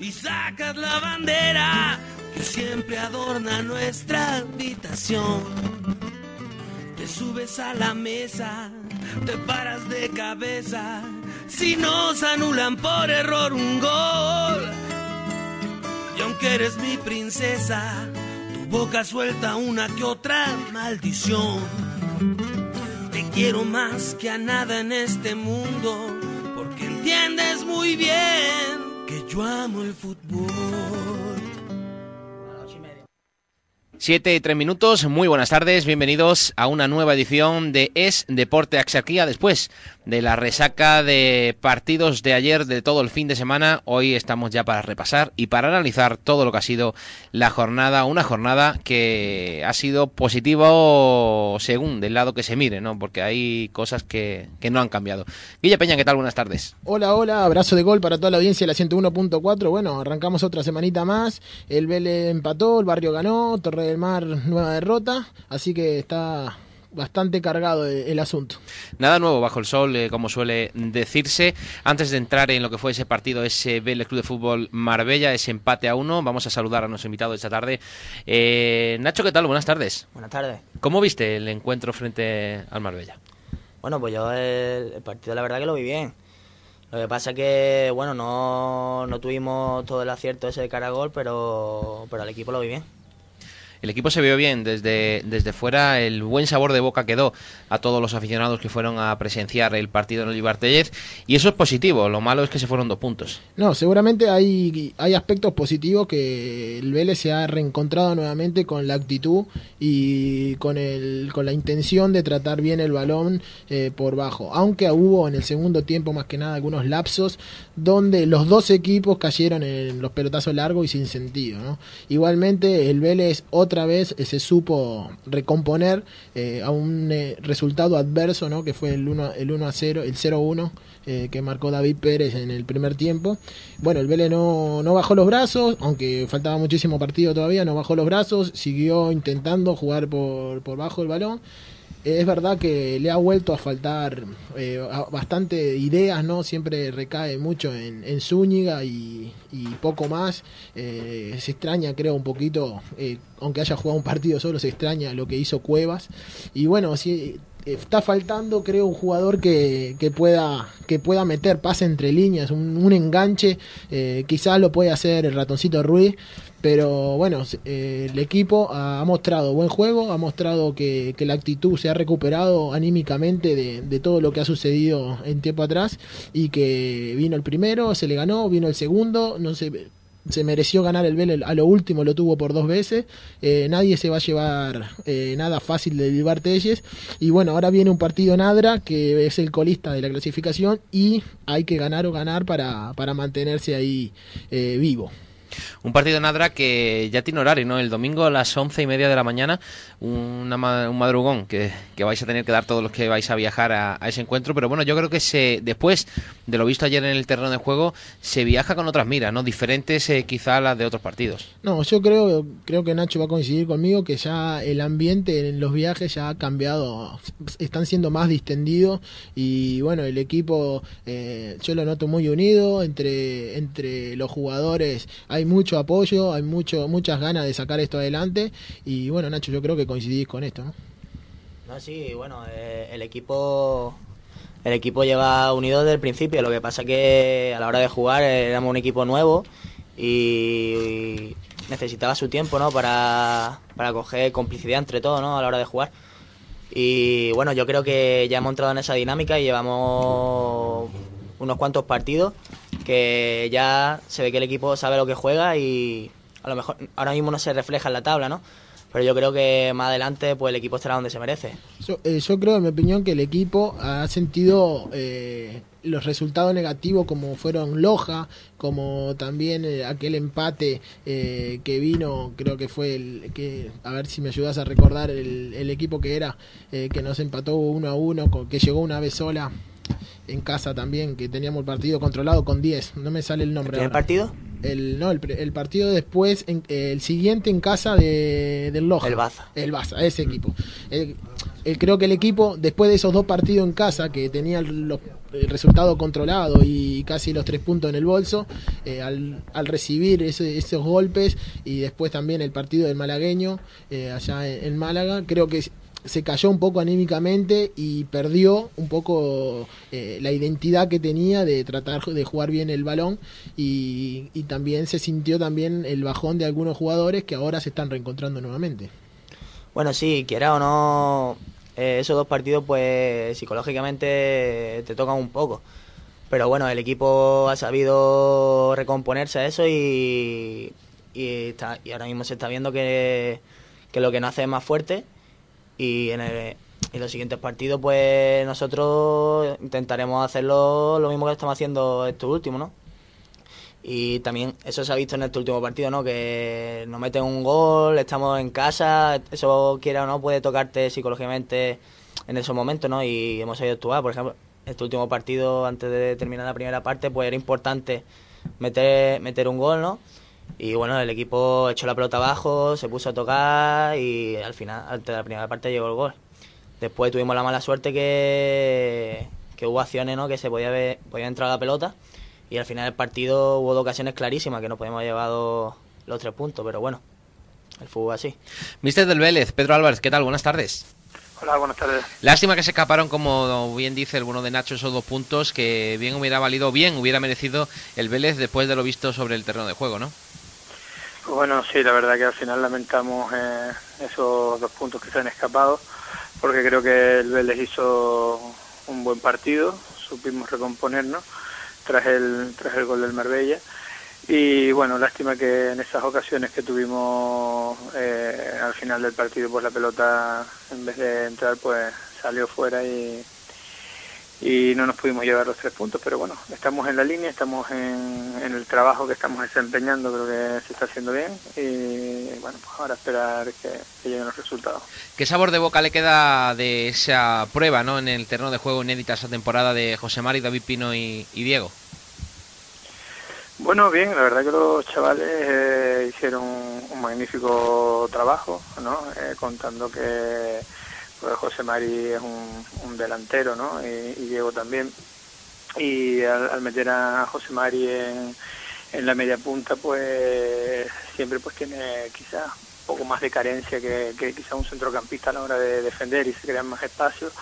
Y sacas la bandera que siempre adorna nuestra habitación. Te subes a la mesa, te paras de cabeza. Si nos anulan por error un gol. Y aunque eres mi princesa, tu boca suelta una que otra maldición. Te quiero más que a nada en este mundo, porque entiendes muy bien que yo amo el fútbol. Siete y tres minutos, muy buenas tardes, bienvenidos a una nueva edición de Es Deporte Axarquía. Después de la resaca de partidos de ayer, de todo el fin de semana, hoy estamos ya para repasar y para analizar todo lo que ha sido la jornada. Una jornada que ha sido positivo según del lado que se mire, ¿no? Porque hay cosas que, que no han cambiado. Guilla Peña, ¿qué tal? Buenas tardes. Hola, hola, abrazo de gol para toda la audiencia de la 101.4. Bueno, arrancamos otra semanita más. El Vélez empató, el Barrio ganó, Torre del Mar nueva derrota, así que está bastante cargado el asunto. Nada nuevo bajo el sol, eh, como suele decirse. Antes de entrar en lo que fue ese partido, ese Vélez Club de Fútbol Marbella, ese empate a uno, vamos a saludar a nuestro invitado esta tarde. Eh, Nacho, ¿qué tal? Buenas tardes. Buenas tardes. ¿Cómo viste el encuentro frente al Marbella? Bueno, pues yo el, el partido la verdad que lo vi bien. Lo que pasa es que, bueno, no, no tuvimos todo el acierto ese de cara a gol, pero, pero al equipo lo vi bien. El equipo se vio bien desde, desde fuera, el buen sabor de boca quedó a todos los aficionados que fueron a presenciar el partido en Olivar Tellez y eso es positivo, lo malo es que se fueron dos puntos. No, seguramente hay, hay aspectos positivos que el Vélez se ha reencontrado nuevamente con la actitud y con, el, con la intención de tratar bien el balón eh, por bajo, aunque hubo en el segundo tiempo más que nada algunos lapsos donde los dos equipos cayeron en los pelotazos largos y sin sentido. Igualmente el Vélez otra vez eh, se supo recomponer eh, a un eh, resultado adverso, ¿no? que fue el 1, el 1 a 0, el 0-1 eh, que marcó David Pérez en el primer tiempo. Bueno, el Vélez no, no bajó los brazos, aunque faltaba muchísimo partido todavía, no bajó los brazos, siguió intentando jugar por, por bajo el balón es verdad que le ha vuelto a faltar eh, bastante ideas, ¿no? Siempre recae mucho en, en Zúñiga y, poco más. Eh, se extraña, creo, un poquito, eh, aunque haya jugado un partido solo, se extraña lo que hizo Cuevas. Y bueno, sí, está faltando, creo, un jugador que, que, pueda, que pueda meter pase entre líneas, un, un enganche. Quizás lo puede hacer el ratoncito Ruiz. Pero bueno, eh, el equipo ha, mostrado buen juego, ha mostrado que, la actitud se ha recuperado anímicamente de, todo lo que ha sucedido en tiempo atrás y que vino el primero, se le ganó, vino el segundo, no sé, se mereció ganar el Vélez a lo último, lo tuvo por dos veces. Eh, nadie se va a llevar eh, nada fácil de Bilbar Telles. Y bueno, ahora viene un partido Nadra, que es el colista de la clasificación, y hay que ganar o ganar para, para mantenerse ahí eh, vivo. Un partido Nadra que ya tiene horario, ¿no? El domingo a las once y media de la mañana, un madrugón que, que, vais a tener que dar todos los que vais a viajar a, a, ese encuentro. Pero bueno, yo creo que se, después de lo visto ayer en el terreno de juego, se viaja con otras miras, ¿no? Diferentes eh, quizá a las de otros partidos. No, yo creo, creo que Nacho va a coincidir conmigo que ya el ambiente en los viajes ya ha cambiado, están siendo más distendidos y bueno, el equipo eh, yo lo noto muy unido entre, entre los jugadores. Hay mucho apoyo, hay mucho, muchas ganas de sacar esto adelante y bueno, Nacho, yo creo que coincidís con esto, ¿no? Sí, bueno, eh, el equipo el equipo lleva unido desde el principio, lo que pasa que a la hora de jugar éramos un equipo nuevo y, y necesitaba su tiempo, ¿no? Para, para coger complicidad entre todos, ¿no? A la hora de jugar. Y bueno, yo creo que ya hemos entrado en esa dinámica y llevamos unos cuantos partidos que ya se ve que el equipo sabe lo que juega y a lo mejor ahora mismo no se refleja en la tabla, ¿no? pero yo creo que más adelante pues el equipo estará donde se merece. Yo, eh, yo creo, en mi opinión, que el equipo ha sentido eh, los resultados negativos como fueron Loja, como también eh, aquel empate eh, que vino, creo que fue el que, a ver si me ayudas a recordar el, el equipo que era, que nos empató uno a uno, que llegó una vez sola en casa también, que teníamos el partido controlado con 10, no me sale el nombre. ¿Primer ahora. partido? El, no, el, el partido después, en- el siguiente en casa de, del Loja. El Baza. El Baza, ese equipo. El- el- creo que el equipo, después de esos dos partidos en casa, que tenía el, los- el resultado controlado y casi los tres puntos en el bolso, eh, al, al recibir ese- esos golpes y después también el partido del malagueño eh, allá en, en Málaga, creo que se cayó un poco anímicamente y perdió un poco eh, la identidad que tenía de tratar de jugar bien el balón y, también se sintió también el bajón de algunos jugadores que ahora se están reencontrando nuevamente. Bueno, sí, quiera o no, eh, esos dos partidos pues psicológicamente te tocan un poco. Pero bueno, el equipo ha sabido recomponerse a eso y, y, está- y ahora mismo se está viendo que, que lo que nos hace es más fuerte y en, el- en los siguientes partidos pues nosotros intentaremos hacerlo lo mismo que estamos haciendo estos últimos, ¿no? Y también eso se ha visto en este último partido, ¿no? Que nos meten un gol, estamos en casa, eso quiera o no puede tocarte psicológicamente en esos momentos, ¿no? Y hemos sabido actuar, por ejemplo, este último partido antes de terminar la primera parte, pues era importante meter, meter un gol, ¿no? Y bueno, el equipo echó la pelota abajo, se puso a tocar y al final, antes de la primera parte llegó el gol. Después tuvimos la mala suerte que, que hubo acciones, ¿no? Que se podía, ver, podía entrar la pelota y al final del partido hubo dos ocasiones clarísimas que no podemos haber llevado los tres puntos, pero bueno, el fútbol así. Mister del Vélez, Pedro Álvarez, ¿qué tal? Buenas tardes. Hola, buenas tardes. Lástima que se escaparon, como bien dice el bueno de Nacho, esos dos puntos que bien hubiera valido, bien hubiera merecido el Vélez después de lo visto sobre el terreno de juego, ¿no? Bueno, sí, la verdad que al final lamentamos eh, esos dos puntos que se han escapado, porque creo que el Vélez hizo un buen partido, supimos recomponernos tras el, tras el gol del Marbella. Y bueno, lástima que en esas ocasiones que tuvimos eh, al final del partido, pues la pelota en vez de entrar, pues salió fuera y, y no nos pudimos llevar los tres puntos, pero bueno, estamos en la línea, estamos en, en el trabajo que estamos desempeñando, creo que se está haciendo bien y bueno, pues ahora esperar que, que lleguen los resultados. ¿Qué sabor de boca le queda de esa prueba, ¿no? En el terreno de juego inédita esa temporada de José Mari, David Pino y, y Diego. Bueno, bien, la verdad que los chavales eh, hicieron un magnífico trabajo, ¿no? Eh, contando que pues, José Mari es un, un delantero, ¿no? Y, Diego también. Y al, al meter a José Mari en, en la media punta, pues siempre pues tiene quizás un poco más de carencia que, que quizás un centrocampista a la hora de defender y se crean más espacios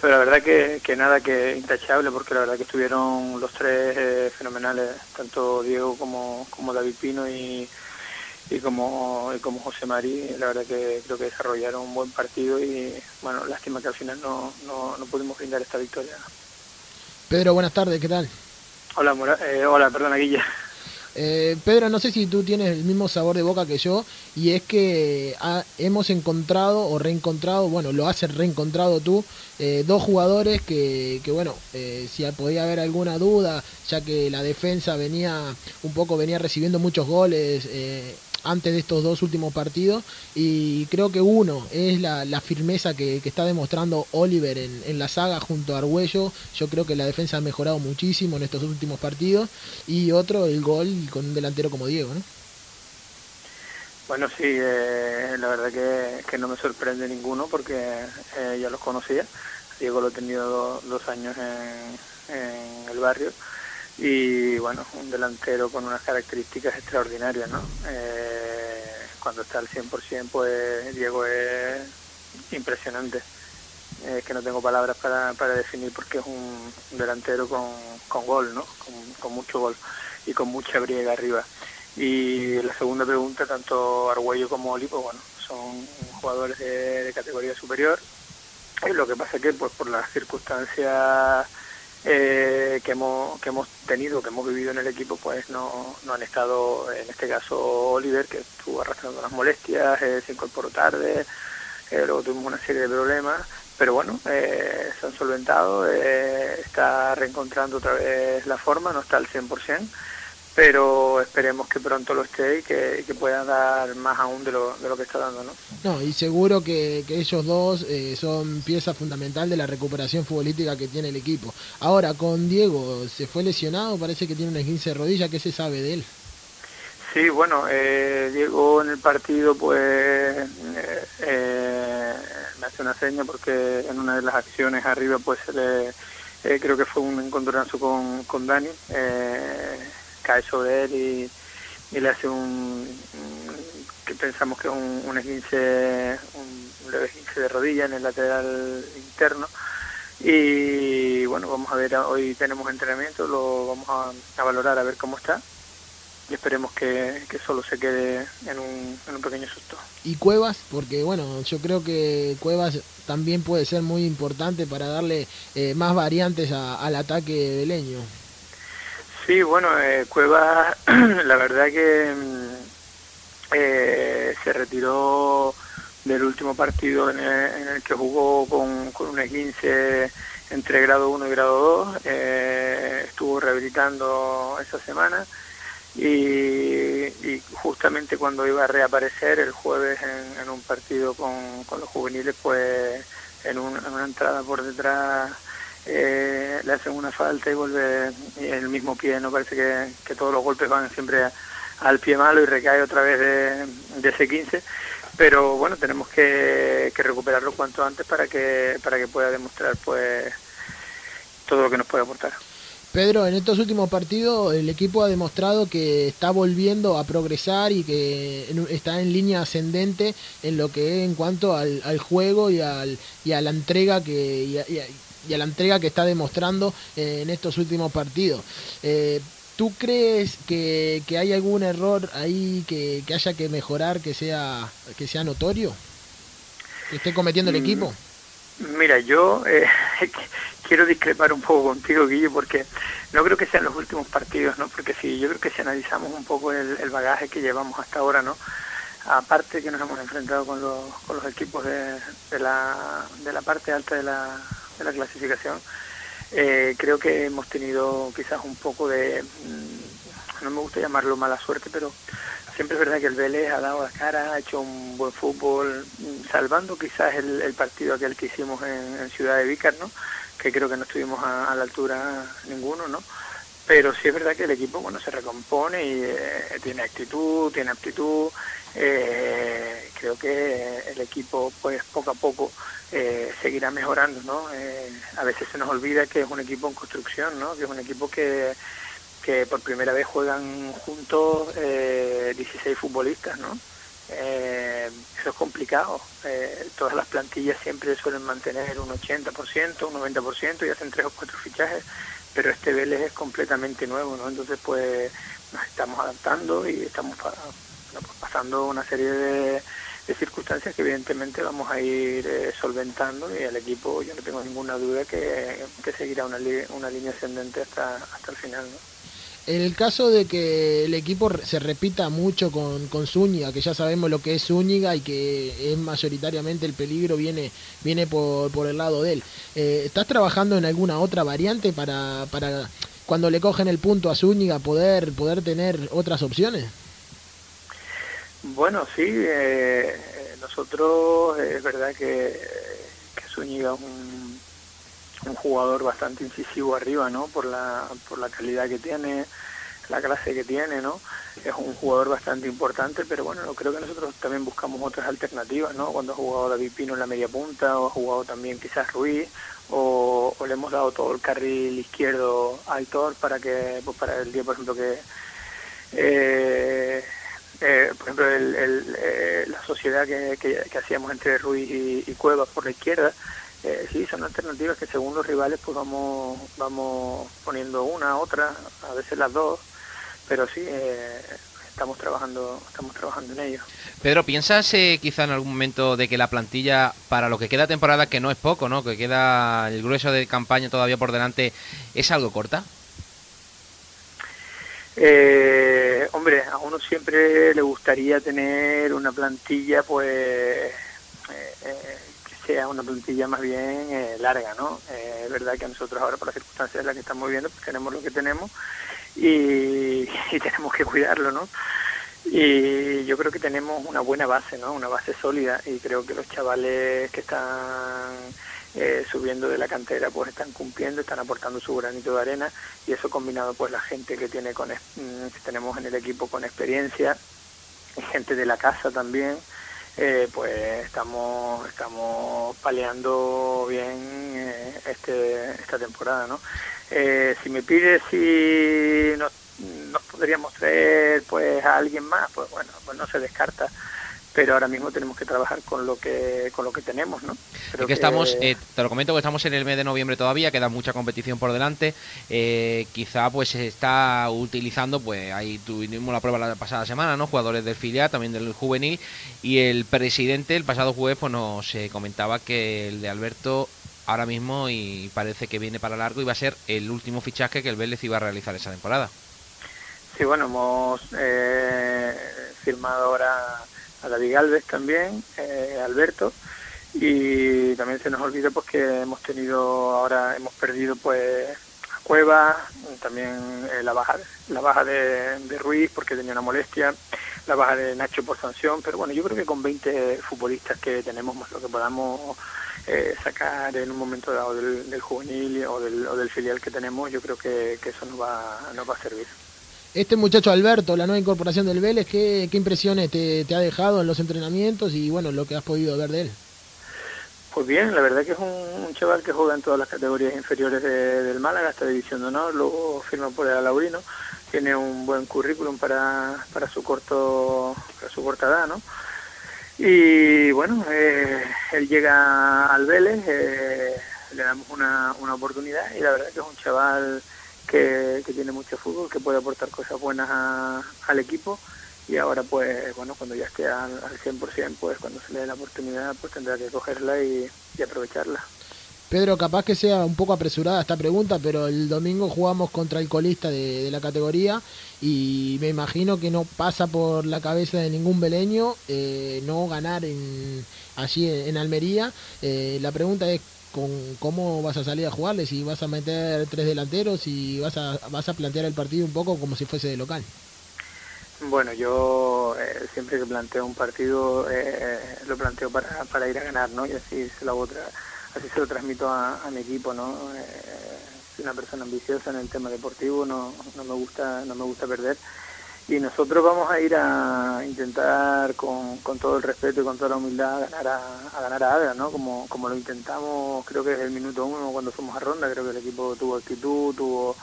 pero la verdad que, que nada que intachable porque la verdad que estuvieron los tres eh, fenomenales tanto Diego como, como David Pino y, y como y como José Mari la verdad que creo que desarrollaron un buen partido y bueno lástima que al final no, no, no pudimos brindar esta victoria Pedro, buenas tardes, ¿qué tal? hola Mora- eh, hola perdona Guilla Eh, Pedro, no sé si tú tienes el mismo sabor de boca que yo, y es que ha- hemos encontrado o reencontrado, bueno, lo has reencontrado tú, eh, dos jugadores que, que bueno, eh, si podía haber alguna duda, ya que la defensa venía un poco, venía recibiendo muchos goles eh, antes de estos dos últimos partidos, y creo que uno es la, la firmeza que, está demostrando Oliver en, la saga junto a Argüello, yo creo que la defensa ha mejorado muchísimo en estos últimos partidos, y otro el gol con un delantero como Diego, ¿no? Bueno, sí, eh, la verdad que, no me sorprende ninguno porque eh, ya los conocía. Diego lo he tenido do- dos años en el barrio y bueno, un delantero con unas características extraordinarias, ¿no? Eh, cuando está al 100% pues Diego es impresionante. Eh, Es que no tengo palabras para, para definir porque es un, delantero con, con gol, ¿no? Con, con mucho gol y con mucha briega arriba. Y la segunda pregunta, tanto Argüello como Oli, pues bueno, son jugadores de, de categoría superior. Y lo que pasa que pues por las circunstancias eh, que, hemos, que hemos tenido, que hemos vivido en el equipo, pues no, no han estado, en este caso Oliver, que estuvo arrastrando las molestias, eh, se incorporó tarde, eh, luego tuvimos una serie de problemas, pero bueno, eh, se han solventado, eh, está reencontrando otra vez la forma, no está al 100%, pero esperemos que pronto lo esté y que, que pueda dar más aún de lo, de lo que está dando, ¿no? No, y seguro que, que ellos dos eh, son pieza fundamental de la recuperación futbolística que tiene el equipo. Ahora, con Diego, se fue lesionado, parece que tiene una 15 de rodilla, ¿qué se sabe de él? Sí, bueno, eh, Diego en el partido pues eh, eh, me hace una seña porque en una de las acciones arriba pues se le, eh, creo que fue un encontronazo con, con Dani, eh, cae sobre él y, y le hace un, que pensamos que es un, un esguince, un, leve esguince de rodilla en el lateral interno y bueno, vamos a ver, hoy tenemos entrenamiento, lo vamos a, a valorar a ver cómo está y esperemos que, que solo se quede en un, en un pequeño susto. Y Cuevas, porque bueno, yo creo que Cuevas también puede ser muy importante para darle eh, más variantes a- al ataque beleño. Sí, bueno, eh, Cueva, la verdad que mm, eh, se retiró del último partido en el, en el que jugó con, con un esguince entre grado 1 y grado 2, eh, estuvo rehabilitando esa semana y, y justamente cuando iba a reaparecer el jueves en, en un partido con, con los juveniles, pues en, un- en una entrada por detrás eh, le hacen una falta y vuelve el mismo pie, no parece que, que todos los golpes van siempre a- al pie malo y recae otra vez de, de ese 15 pero bueno tenemos que, que recuperarlo cuanto antes para que para que pueda demostrar pues todo lo que nos puede aportar. Pedro, en estos últimos partidos el equipo ha demostrado que está volviendo a progresar y que está en línea ascendente en lo que es en cuanto al, al juego y, al, y a la entrega que y a- y a la entrega que está demostrando eh, en estos últimos partidos. Eh, ¿Tú crees que, que hay algún error ahí que, que haya que mejorar, que sea que sea notorio, que esté cometiendo el Mm, equipo? Mira, yo eh, quiero discrepar un poco contigo, Guille, porque no creo que sean los últimos partidos, ¿no? Porque si yo creo que si analizamos un poco el, el bagaje que llevamos hasta ahora, ¿no? Aparte que nos hemos enfrentado con los, con los equipos de, de, la, de la parte alta de la, de la clasificación, eh, creo que hemos tenido quizás un poco de, mm, no me gusta llamarlo mala suerte, pero siempre es verdad que el Vélez ha dado la cara, ha hecho un buen fútbol, mm, salvando quizás el, el partido aquel que hicimos en, Ciudad de Vícar, ¿no? que creo que no estuvimos a, a la altura ninguno, ¿no? Pero sí es verdad que el equipo bueno se recompone y eh, tiene actitud, tiene aptitud. Eh, creo que el equipo pues poco a poco eh, seguirá mejorando, ¿no? Eh, a veces se nos olvida que es un equipo en construcción, ¿no? Que es un equipo que que por primera vez juegan juntos eh, 16 futbolistas, ¿no? Eh, eso es complicado. Eh, todas las plantillas siempre suelen mantener un 80%, un 90% y hacen tres o cuatro fichajes, pero este Vélez es completamente nuevo, ¿no? Entonces, pues nos estamos adaptando y estamos pa- pasando una serie de, circunstancias que evidentemente vamos a ir eh, solventando y el equipo, yo no tengo ninguna duda que, que seguirá una, li- una línea ascendente hasta, hasta el final, ¿no? El caso de que el equipo se repita mucho con, con Zúñiga, que ya sabemos lo que es Zúñiga y que es mayoritariamente el peligro viene, viene por, por el lado de él, eh, ¿estás trabajando en alguna otra variante para, para cuando le cogen el punto a Zúñiga poder, poder tener otras opciones? Bueno, sí, eh, nosotros eh, es verdad que, que Zúñiga es un, jugador bastante incisivo arriba, ¿no? Por la, por la calidad que tiene, la clase que tiene, ¿no? Es un jugador bastante importante, pero bueno, creo que nosotros también buscamos otras alternativas, ¿no? Cuando ha jugado David Pino en la media punta, o ha jugado también quizás Ruiz, o, o le hemos dado todo el carril izquierdo a Aitor para que, pues para el día, por ejemplo, que eh, eh, por ejemplo, el, el, eh, la sociedad que, hacíamos entre Ruiz y, y Cuevas por la izquierda, eh, sí, son alternativas que según los rivales pues vamos vamos poniendo una, otra, a veces las dos, pero sí, eh, estamos trabajando, estamos trabajando en ello. Pedro, ¿piensas eh, quizá en algún momento de que la plantilla, para lo que queda temporada, que no es poco, ¿no? que queda el grueso de campaña todavía por delante, es algo corta? Eh, hombre, a uno siempre le gustaría tener una plantilla, pues, eh, eh, que sea una plantilla más bien eh, larga, ¿no? Eh, es verdad que nosotros ahora, por las circunstancias en las que estamos viviendo, pues tenemos lo que tenemos y, y tenemos que cuidarlo, ¿no? Y yo creo que tenemos una buena base, ¿no? Una base sólida y creo que los chavales que están eh, subiendo de la cantera pues están cumpliendo, están aportando su granito de arena y eso combinado pues la gente que tiene con mm, que tenemos en el equipo con experiencia, gente de la casa también, eh, pues estamos estamos paleando bien eh, este esta temporada, ¿no? Eh, si me pides si nos, nos podríamos traer pues a alguien más, pues bueno, pues no se descarta pero ahora mismo tenemos que trabajar con lo que con lo que tenemos, ¿no? Creo que estamos, eh, te lo comento que estamos en el mes de noviembre todavía, queda mucha competición por delante. Eh, quizá pues se está utilizando, pues ahí tuvimos la prueba la pasada semana, ¿no? Jugadores del filial, también del juvenil. Y el presidente el pasado jueves pues nos eh, comentaba que el de Alberto ahora mismo y parece que viene para largo y va a ser el último fichaje que el Vélez iba a realizar esa temporada. Sí, bueno, hemos eh, firmado ahora a David Galvez también, eh, Alberto, y también se nos olvida pues que hemos tenido ahora, hemos perdido pues a Cueva, también eh, la baja la baja de, Ruiz porque tenía una molestia, la baja de Nacho por sanción, pero bueno, yo creo que con 20 futbolistas que tenemos más lo que podamos eh, sacar en un momento dado del, del juvenil o del, o del filial que tenemos, yo creo que, que eso nos va, nos va a servir. Este muchacho Alberto, la nueva incorporación del Vélez, ¿qué, qué impresiones te, ha dejado en los entrenamientos y bueno, lo que has podido ver de él? Pues bien, la verdad que es un, un chaval que juega en todas las categorías inferiores de- del Málaga, hasta División de Honor, luego firma por el Alaurino, tiene un buen currículum para, para su corto para su corta edad, ¿no? Y bueno, eh, él llega al Vélez, eh, le damos una, una oportunidad y la verdad que es un chaval que, tiene mucho fútbol, que puede aportar cosas buenas a- al equipo y ahora pues bueno cuando ya esté al, al 100% pues cuando se le dé la oportunidad pues tendrá que cogerla y, y aprovecharla Pedro, capaz que sea un poco apresurada esta pregunta, pero el domingo jugamos contra el colista de, de la categoría y me imagino que no pasa por la cabeza de ningún beleño eh, no ganar en, allí en, en Almería. Eh, la pregunta es con cómo vas a salir a jugarle, si vas a meter tres delanteros y vas a, vas a plantear el partido un poco como si fuese de local. bueno yo eh, siempre que planteo un partido eh, lo planteo para, para ir a ganar no y así se lo así se lo transmito a, a mi equipo no Eh, soy una persona ambiciosa en el tema deportivo no, no me gusta no me gusta perder y nosotros vamos a ir a intentar con, con todo el respeto y con toda la humildad ganar a, a ganar a Adra, ¿no? Como, como lo intentamos, creo que desde el minuto uno cuando fuimos a ronda, creo que el equipo tuvo actitud, tuvo,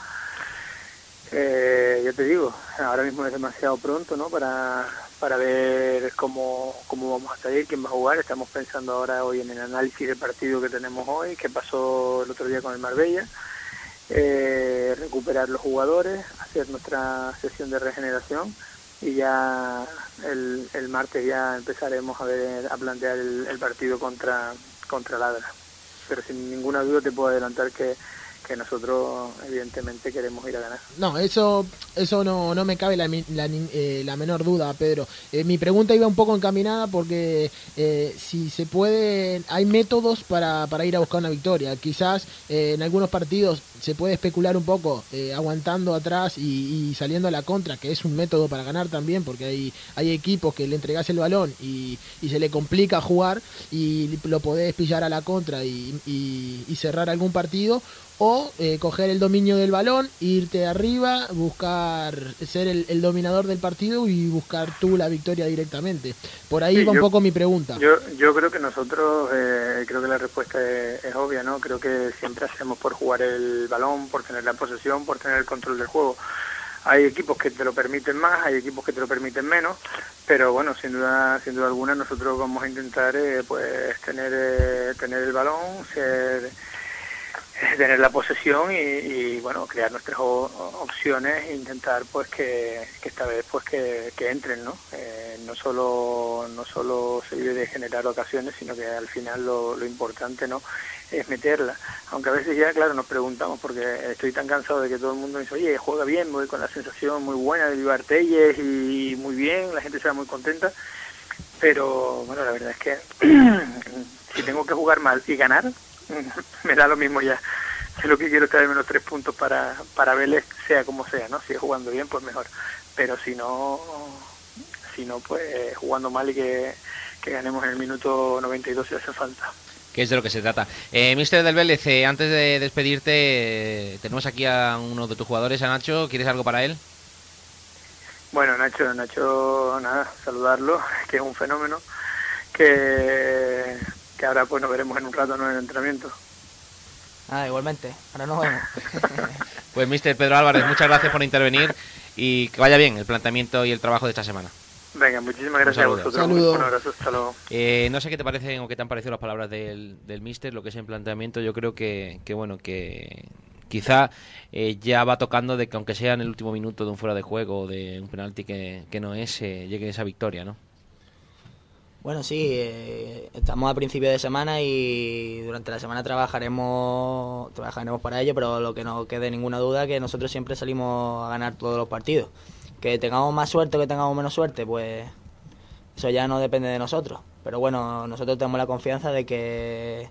eh, ya te digo, ahora mismo es demasiado pronto, ¿no? Para, para ver cómo, cómo vamos a salir, quién va a jugar. Estamos pensando ahora hoy en el análisis del partido que tenemos hoy, que pasó el otro día con el Marbella eh, recuperar los jugadores, hacer nuestra sesión de regeneración y ya el, el martes ya empezaremos a ver a plantear el, el partido contra contra Ladra. Pero sin ninguna duda te puedo adelantar que, que nosotros evidentemente queremos ir a ganar. No, eso, eso no, no me cabe la, la, eh, la menor duda, Pedro. Eh, mi pregunta iba un poco encaminada porque eh, si se puede, hay métodos para, para ir a buscar una victoria. Quizás eh, en algunos partidos se puede especular un poco eh, aguantando atrás y, saliendo a la contra, que es un método para ganar también, porque hay, hay equipos que le entregás el balón y, y se le complica jugar y lo podés pillar a la contra y- y cerrar algún partido o eh, coger el dominio del balón, irte arriba, buscar ser el, el dominador del partido y buscar tú la victoria directamente. Por ahí Sí, va un yo- poco mi pregunta. Yo, yo creo que nosotros, eh, creo que la respuesta es, es obvia, ¿no? Creo que siempre hacemos por jugar el balón, por tener la posesión, por tener el control del juego. Hay equipos que te lo permiten más, hay equipos que te lo permiten menos, pero bueno, sin duda, sin duda alguna nosotros vamos a intentar, eh, pues, tener, eh, tener el balón, ser tener la posesión y, bueno crear nuestras opciones e intentar pues que, esta vez pues que, entren no eh, no solo no solo se vive de generar ocasiones sino que al final lo, lo importante no es meterla. Aunque a veces ya claro nos preguntamos porque estoy tan cansado de que todo el mundo dice oye juega bien voy con la sensación muy buena de Vivar y muy bien la gente se va muy contenta pero bueno la verdad es que si tengo que jugar mal y ganar me da lo mismo ya. que lo que quiero es traer menos tres puntos para, para Vélez, sea como sea, ¿no? Si es jugando bien, pues mejor. Pero si no, si no pues jugando mal y que, ganemos en el minuto 92 si hace falta que es de lo que se trata. Eh, Mister del Vélez, eh, antes de despedirte, eh, tenemos aquí a uno de tus jugadores, a Nacho. ¿Quieres algo para él? Bueno, Nacho, Nacho, nada, saludarlo, que es un fenómeno, que que ahora pues nos veremos en un rato en el entrenamiento. Ah, igualmente, ahora nos vemos. pues mister Pedro Álvarez, muchas gracias por intervenir y que vaya bien el planteamiento y el trabajo de esta semana. Venga, muchísimas gracias a vosotros. Un abrazo, hasta luego. Eh, no sé qué te parecen o qué te han parecido las palabras del, del mister, lo que es el planteamiento. Yo creo que, que bueno, que quizá eh, ya va tocando de que aunque sea en el último minuto de un fuera de juego o de un penalti que, que no es, eh, llegue esa victoria, ¿no? Bueno, sí, eh, estamos a principio de semana y durante la semana trabajaremos, trabajaremos para ello, pero lo que no quede ninguna duda es que nosotros siempre salimos a ganar todos los partidos. Que tengamos más suerte o que tengamos menos suerte, pues eso ya no depende de nosotros. Pero bueno, nosotros tenemos la confianza de que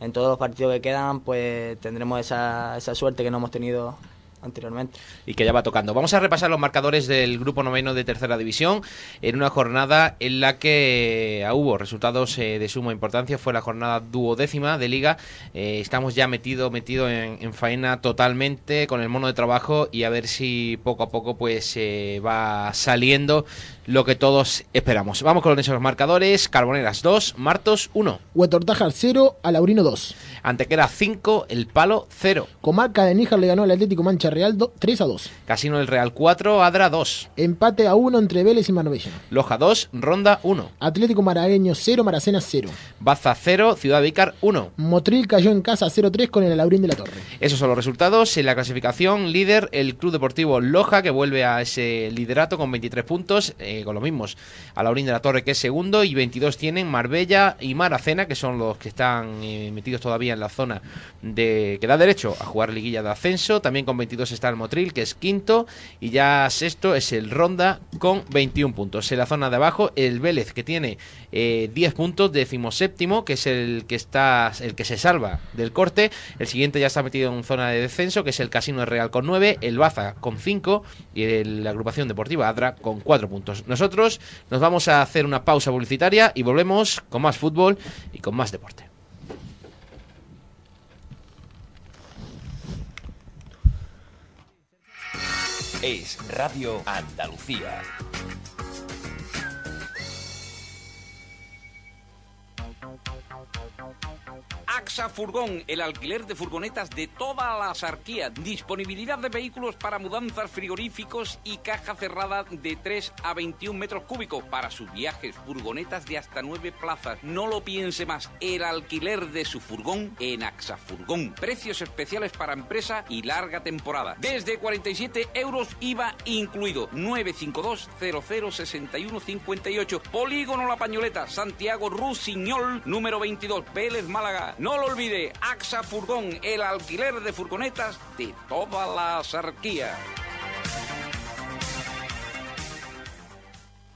en todos los partidos que quedan, pues tendremos esa, esa suerte que no hemos tenido anteriormente. Y que ya va tocando. Vamos a repasar los marcadores del grupo noveno de tercera división en una jornada en la que ah, hubo resultados eh, de suma importancia. Fue la jornada duodécima de liga. Eh, estamos ya metido, metido en, faena totalmente con el mono de trabajo y a ver si poco a poco pues eh, va saliendo lo que todos esperamos. Vamos con esos marcadores. Carboneras 2, Martos 1. Huetortajar 0, Alaurino 2. Antequera 5, El Palo 0. Comarca de Níjar le ganó al Atlético Mancha Real 3 a 2. Casino del Real 4, Adra 2. Empate a 1 entre Vélez y Marbella. Loja 2, Ronda 1. Atlético Maragueño 0, Maracena 0. Baza 0, Ciudad Vícar 1. Motril cayó en casa 0-3 con el Alaurín de la Torre. Esos son los resultados. En la clasificación, líder el Club Deportivo Loja, que vuelve a ese liderato con 23 puntos. Eh, con los mismos. A Laurín de la Torre, que es segundo, y 22 tienen Marbella y Maracena, que son los que están eh, metidos todavía en la zona de que da derecho a jugar liguilla de ascenso. También con 22 está el Motril, que es quinto, y ya sexto es el Ronda con 21 puntos. En la zona de abajo, el Vélez, que tiene 10 eh, puntos, décimo séptimo, que es el que está el que se salva del corte. El siguiente ya está metido en zona de descenso, que es el Casino Real con 9, el Baza con 5 y la agrupación deportiva Adra con 4 puntos. Nosotros nos vamos a hacer una pausa publicitaria y volvemos con más fútbol y con más deporte. Es Radio Andalucía. AXA Furgón, el alquiler de furgonetas de toda la sarquía. Disponibilidad de vehículos para mudanzas frigoríficos y caja cerrada de 3 a 21 metros cúbicos para sus viajes. Furgonetas de hasta 9 plazas. No lo piense más. El alquiler de su furgón en AXA Furgón. Precios especiales para empresa y larga temporada. Desde 47 euros IVA incluido. 952 006158. Polígono La Pañoleta, Santiago Rusiñol, número 22, Vélez, Málaga. No lo olvide, AXA Furgón, el alquiler de furgonetas de toda la sarquía.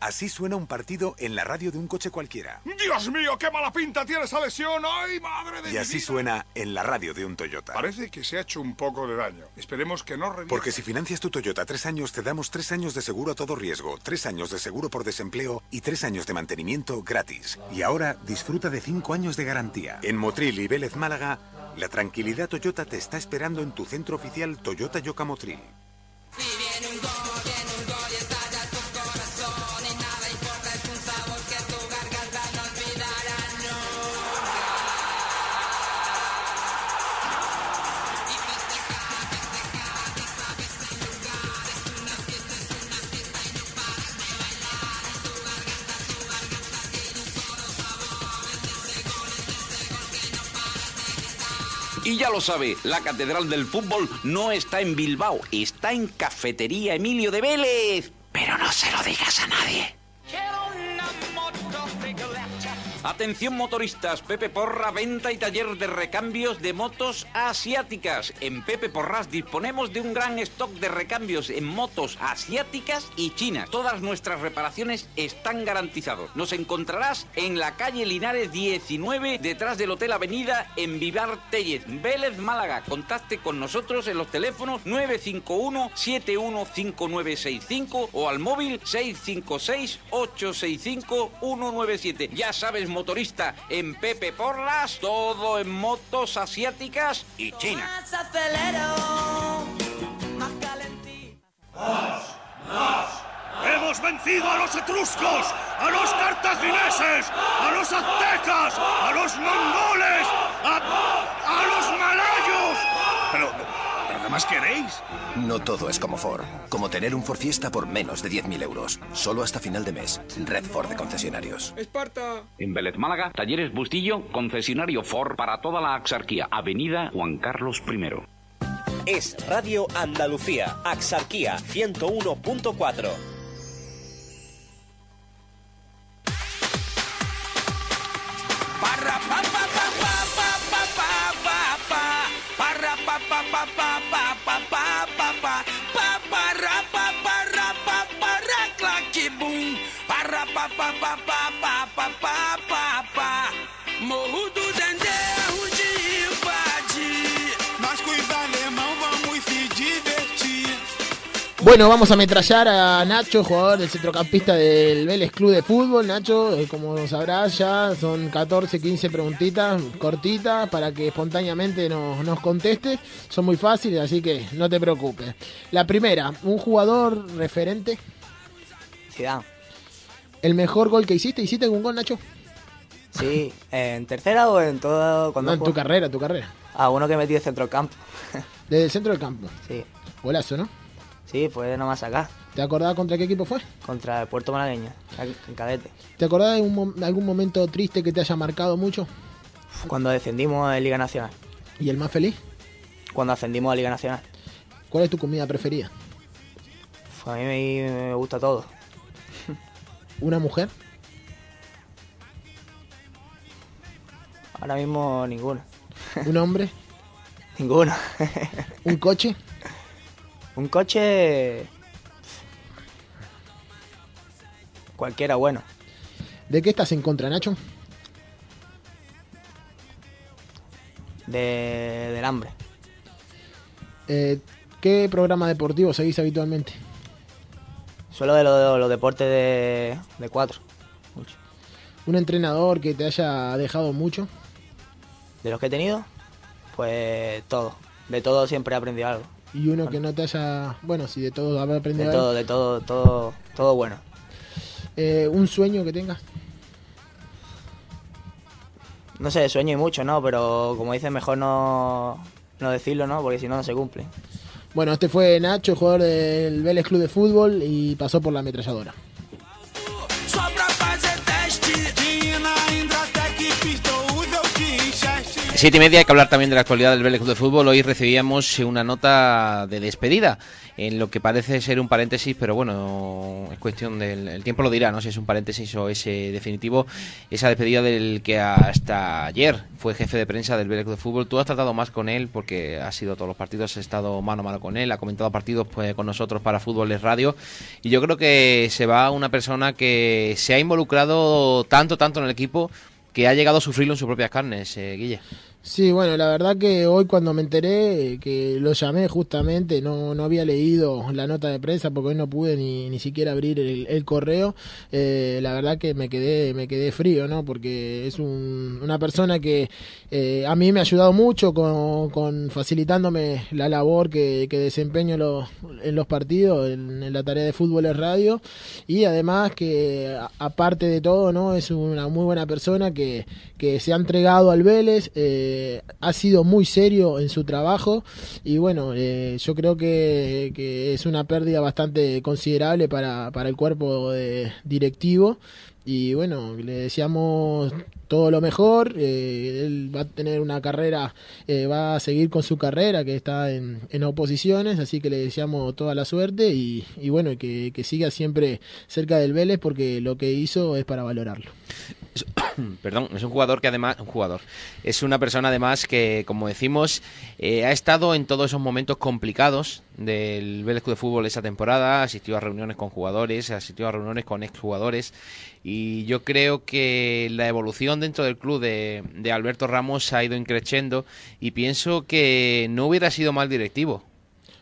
Así suena un partido en la radio de un coche cualquiera. ¡Dios mío, qué mala pinta tiene esa lesión! ¡Ay, madre de Y así suena en la radio de un Toyota. Parece que se ha hecho un poco de daño. Esperemos que no Porque si financias tu Toyota tres años, te damos tres años de seguro a todo riesgo, tres años de seguro por desempleo y tres años de mantenimiento gratis. Y ahora disfruta de cinco años de garantía. En Motril y Vélez Málaga, la tranquilidad Toyota te está esperando en tu centro oficial Toyota Yoka Motril. Y ya lo sabe, la Catedral del Fútbol no está en Bilbao, está en Cafetería Emilio de Vélez. Pero no se lo digas a nadie. Atención motoristas, Pepe Porra, venta y taller de recambios de motos asiáticas. En Pepe Porras disponemos de un gran stock de recambios en motos asiáticas y chinas. Todas nuestras reparaciones están garantizados. Nos encontrarás en la calle Linares 19, detrás del Hotel Avenida, en Vivar Tellez, Vélez, Málaga. Contacte con nosotros en los teléfonos 951-715965 o al móvil 656-865-197. Ya sabes, motorista, en Pepe Porras, todo en motos asiáticas y China. ¡Hemos vencido a los etruscos, a los cartagineses, a los aztecas, a los mongoles, a, a los malayos! Pero, ¿pero qué más queréis? No todo es como Ford. Como tener un Ford Fiesta por menos de 10.000 euros. Solo hasta final de mes. Red Ford de concesionarios. ¡Esparta! En Vélez, Málaga, Talleres Bustillo, concesionario Ford para toda la Axarquía, Avenida Juan Carlos I. Es Radio Andalucía, Axarquía 101.4. Bueno, vamos a ametrallar a Nacho, jugador del centrocampista del Vélez Club de Fútbol. Nacho, eh, como sabrás ya, son 14, 15 preguntitas cortitas para que espontáneamente nos, nos conteste. Son muy fáciles, así que no te preocupes. La primera, un jugador referente. Zidane. El mejor gol que hiciste, ¿hiciste algún gol, Nacho? Sí, ¿en tercera o en todo? Cuando No, en tu carrera, tu carrera. Ah, uno que metí de centro del campo. Desde el centro del campo. Sí, Golazo, ¿no? sí, fue nomás acá, ¿Te acordás contra qué equipo fue? contra el Puerto Malagueño, en cadete. ¿Te acordás de un mo- algún momento triste que te haya marcado mucho? Cuando descendimos en Liga Nacional. ¿Y el más feliz? Cuando ascendimos a Liga Nacional. ¿Cuál es tu comida preferida? Pues a mí me, me gusta todo. ¿Una mujer? Ahora mismo ninguno. ¿Un hombre? Ninguno. ¿Un coche? Un coche... Cualquiera bueno. ¿De qué estás en contra, Nacho? De, del hambre. Eh, ¿Qué programa deportivo seguís habitualmente? Solo de los los deportes de, de cuatro. Mucho. ¿Un entrenador que te haya dejado mucho? De los que he tenido, pues todo. De todo siempre he aprendido algo. ¿Y uno que no te haya... Bueno, si de todo haber De aprendido todo, algo. de todo, todo, todo bueno. Eh, ¿Un sueño que tengas? No sé, sueño y mucho, ¿no? Pero como dices, mejor no, no decirlo, ¿no? Porque si no, no se cumple. Bueno, este fue Nacho, jugador del Vélez Club de Fútbol y pasó por la ametralladora. Siete y media hay que hablar también de la actualidad del Vélez Club de Fútbol. Hoy recibíamos una nota de despedida en lo que parece ser un paréntesis, pero bueno, es cuestión del el tiempo lo dirá, no si es un paréntesis o es definitivo. Esa despedida del que hasta ayer fue jefe de prensa del Vélez Club de Fútbol. Tú has tratado más con él porque ha sido todos los partidos, has estado mano a mano con él, ha comentado partidos pues, con nosotros para Fútbol es Radio. Y yo creo que se va una persona que se ha involucrado tanto, tanto en el equipo que ha llegado a sufrirlo en sus propias carnes, eh, Guille. Sí, bueno, la verdad que hoy cuando me enteré eh, que lo llamé justamente, no, no había leído la nota de prensa porque hoy no pude ni, ni siquiera abrir el, el correo, eh, la verdad que me quedé, me quedé frío, ¿no? Porque es un- una persona que eh, a mí me ha ayudado mucho con, con facilitándome la labor que, que desempeño en los, partidos, en, la tarea de fútbol en radio y además que aparte de todo, ¿no? Es una muy buena persona que, que se ha entregado al Vélez. eh, eh, ha sido muy serio en su trabajo y bueno, eh, yo creo que, es una pérdida bastante considerable para, para el cuerpo de, directivo y bueno, le deseamos todo lo mejor, eh, él va a tener una carrera, eh, va a seguir con su carrera que está en, en oposiciones, así que le deseamos toda la suerte y, y bueno, que, que siga siempre cerca del Vélez porque lo que hizo es para valorarlo. Perdón, es un jugador que además, un jugador, es una persona además que, como decimos, eh, ha estado en todos esos momentos complicados del Vélez Club de Fútbol esa temporada, asistió a reuniones con jugadores, asistió a reuniones con exjugadores y yo creo que la evolución dentro del club de, de Alberto Ramos ha ido increciendo y pienso que no hubiera sido mal directivo.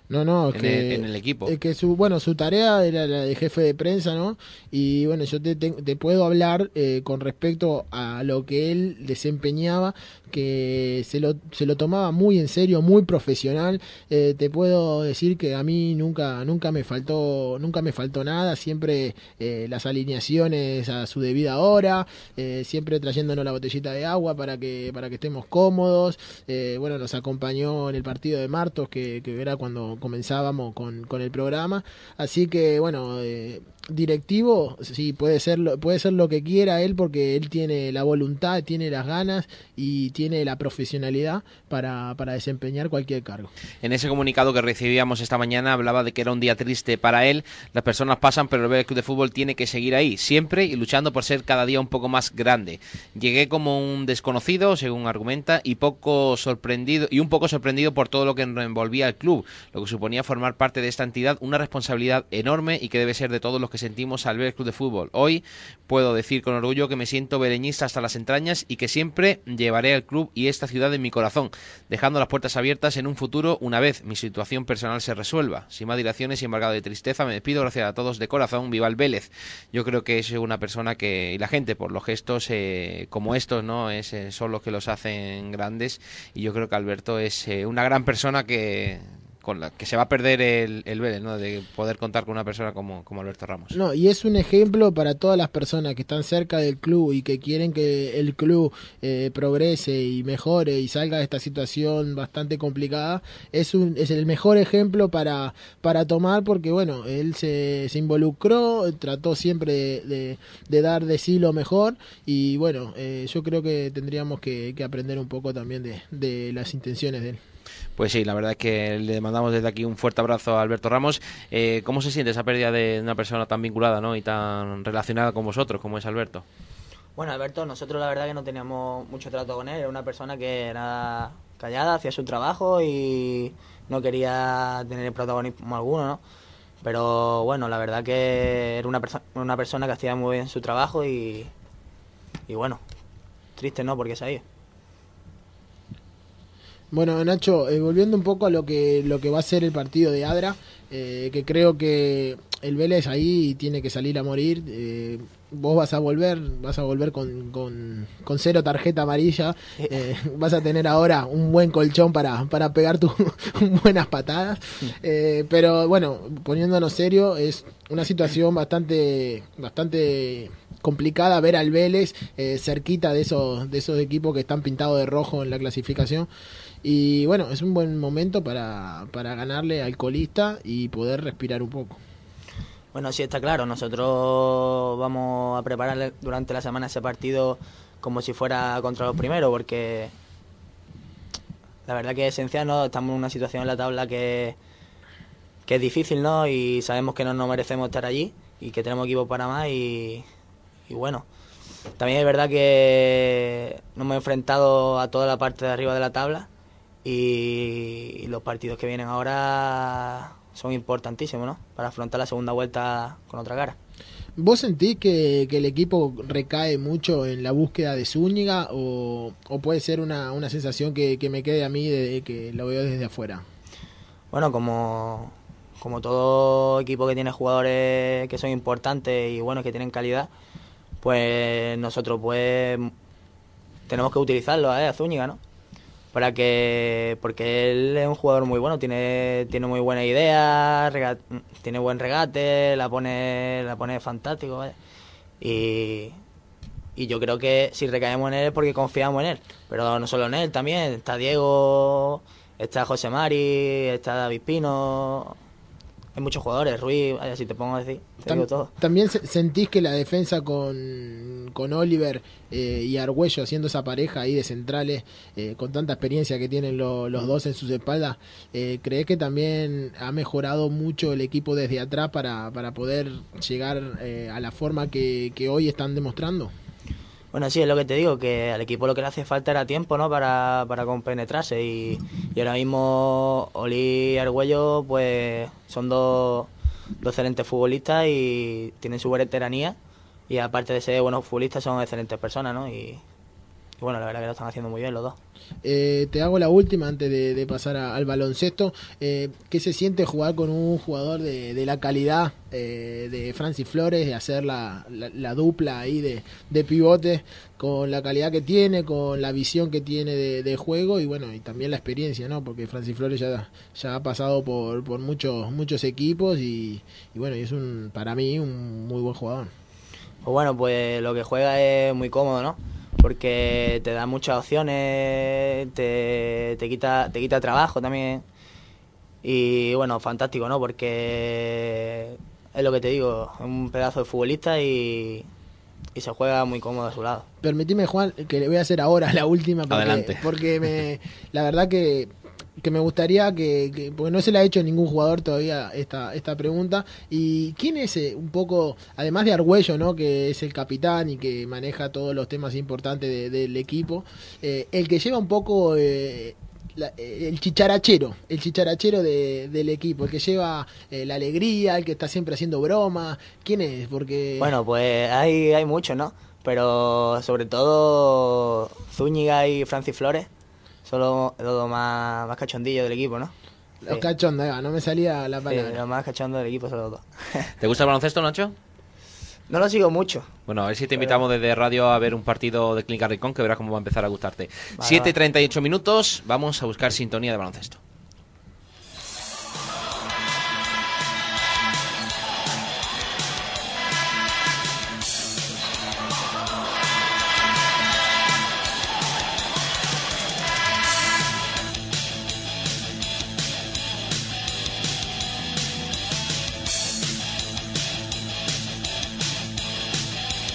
No, no, en, que, el, en el equipo. Es que su, bueno, su tarea era la de jefe de prensa, ¿no? Y bueno, yo te, te, te puedo hablar eh, con respecto a lo que él desempeñaba, que se lo, se lo tomaba muy en serio, muy profesional. Eh, te puedo decir que a mí nunca, nunca me faltó, nunca me faltó nada, siempre eh, las alineaciones a su debida hora, eh, siempre trayéndonos la botellita de agua para que, para que estemos cómodos. Bueno, nos acompañó en el partido de Martos, que, que era cuando comenzábamos con, con el programa. Así que, bueno, directivo, sí, puede ser, puede ser lo que quiera él porque él tiene la voluntad, tiene las ganas y tiene la profesionalidad para, para desempeñar cualquier cargo. En ese comunicado que recibíamos esta mañana hablaba de que era un día triste para él, las personas pasan, pero el Club de Fútbol tiene que seguir ahí, siempre y luchando por ser cada día un poco más grande. Llegué como un desconocido, según argumenta, y poco sorprendido y un poco sorprendido por todo lo que envolvía al club, lo que suponía formar parte de esta entidad, una responsabilidad enorme y que debe ser de todos los que sentimos al Vélez Club de Fútbol. Hoy puedo decir con orgullo que me siento beleñista hasta las entrañas y que siempre llevaré al club y esta ciudad en mi corazón, dejando las puertas abiertas en un futuro una vez mi situación personal se resuelva. Sin más dilaciones y embargado de tristeza, me despido. Gracias a todos de corazón. Viva el Vélez. Yo creo que es una persona que, y la gente, por los gestos eh, como estos, ¿no? Es, eh, son los que los hacen grandes. Y yo creo que Alberto es eh, una gran persona que con la que se va a perder el, el Vélez, ¿no? De poder contar con una persona como, como Alberto Ramos. No, y es un ejemplo para todas las personas que están cerca del club y que quieren que el club eh, progrese y mejore y salga de esta situación bastante complicada. Es un es el mejor ejemplo para, para tomar porque, bueno, él se, se involucró, trató siempre de, de, de, dar de sí lo mejor y, bueno, eh, yo creo que tendríamos que, que aprender un poco también de, de las intenciones de él. Pues sí, la verdad es que le mandamos desde aquí un fuerte abrazo a Alberto Ramos. Eh, ¿Cómo se siente esa pérdida de una persona tan vinculada ¿no? y tan relacionada con vosotros como es Alberto? Bueno, Alberto, nosotros la verdad que no teníamos mucho trato con él. Era una persona que era callada, hacía su trabajo y no quería tener protagonismo alguno, ¿no? Pero bueno, la verdad que era una, perso una persona que hacía muy bien su trabajo y, y bueno, triste, ¿no? Porque se ha ido. Bueno, Nacho, eh, volviendo un poco a lo que, lo que va a ser el partido de Adra, eh, que creo que el Vélez ahí tiene que salir a morir. Eh, vos vas a volver, vas a volver con, con, con cero tarjeta amarilla. Eh, vas a tener ahora un buen colchón para, para pegar tus buenas patadas. Eh, pero bueno, poniéndonos serio, es una situación bastante, bastante complicada ver al Vélez eh, cerquita de esos, de esos equipos que están pintados de rojo en la clasificación. Y bueno, es un buen momento para, para ganarle al colista y poder respirar un poco. Bueno, sí está claro, nosotros vamos a preparar durante la semana ese partido como si fuera contra los primeros, porque la verdad que es esencial, ¿no? Estamos en una situación en la tabla que, que es difícil, ¿no? Y sabemos que no nos merecemos estar allí y que tenemos equipo para más y, y bueno. También es verdad que nos hemos enfrentado a toda la parte de arriba de la tabla y los partidos que vienen ahora son importantísimos, ¿no? Para afrontar la segunda vuelta con otra cara. ¿Vos sentís que, que, el equipo recae mucho en la búsqueda de Zúñiga o, o puede ser una, una sensación que, que, me quede a mí de que lo veo desde afuera? Bueno, como, como todo equipo que tiene jugadores que son importantes y buenos, que tienen calidad, pues nosotros pues tenemos que utilizarlo ¿eh? a Zúñiga, ¿no? Para que porque él es un jugador muy bueno tiene tiene muy buena idea tiene buen regate la pone la pone fantástico ¿vale? y y yo creo que si recaemos en él es porque confiamos en él. Pero no solo en él, también está Diego, está José Mari, está David Pino. Hay muchos jugadores, Ruiz, si te pongo a decir, te digo todo. También se- sentís que la defensa con, con Oliver eh, y Argüello haciendo esa pareja ahí de centrales, eh, con tanta experiencia que tienen lo- los dos en sus espaldas, eh, ¿crees que también ha mejorado mucho el equipo desde atrás para, para poder llegar a la forma que, que hoy están demostrando? Bueno, sí, es lo que te digo, que al equipo lo que le hace falta era tiempo, ¿no? Para, para compenetrarse y, ahora mismo Oli y Argüello, pues son dos, dos excelentes futbolistas y tienen su veteranía y aparte de ser buenos futbolistas son excelentes personas, ¿no? Y, y bueno, la verdad que lo están haciendo muy bien los dos. Eh, te hago la última antes de, de pasar a- al baloncesto. Eh, ¿Qué se siente jugar con un jugador de, de la calidad eh, de Francis Flores, de hacer la, la- la dupla ahí de, de pivote, con la calidad que tiene, con la visión que tiene de, de juego y bueno, y también la experiencia, ¿no? Porque Francis Flores ya, ya ha pasado por, por muchos, muchos equipos y, y bueno, y es un, para mí un muy buen jugador. Pues bueno, pues lo que juega es muy cómodo, ¿no? Porque te da muchas opciones, te, te quita, te quita trabajo también. Y bueno, fantástico, ¿no? Porque es lo que te digo, es un pedazo de futbolista y, y se juega muy cómodo a su lado. Permitime, Juan, que le voy a hacer ahora la última. Porque, Adelante. Porque me, la verdad que, que me gustaría que, que- Porque no se le ha hecho ningún jugador todavía esta, esta pregunta. ¿Y quién es eh, un poco, además de Argüello, ¿no? que es el capitán y que maneja todos los temas importantes de- del equipo, eh, el que lleva un poco... eh, el chicharachero, el chicharachero de- del equipo, el que lleva la alegría, el que está siempre haciendo bromas, ¿quién es? Porque Bueno, pues hay, hay muchos, ¿no? Pero sobre todo Zúñiga y Francis Flores son los, los más, más cachondillos del equipo, ¿no? los Sí. cachondos, va, no me salía la Sí, palabra. los más cachondos del equipo son los dos. ¿Te gusta el baloncesto, Nacho? No lo sigo mucho. Bueno, a ver si te invitamos desde radio a ver un partido de Clínica Ricón, que verás cómo va a empezar a gustarte. Vale, 7 y 38 minutos, vamos a buscar sintonía de baloncesto.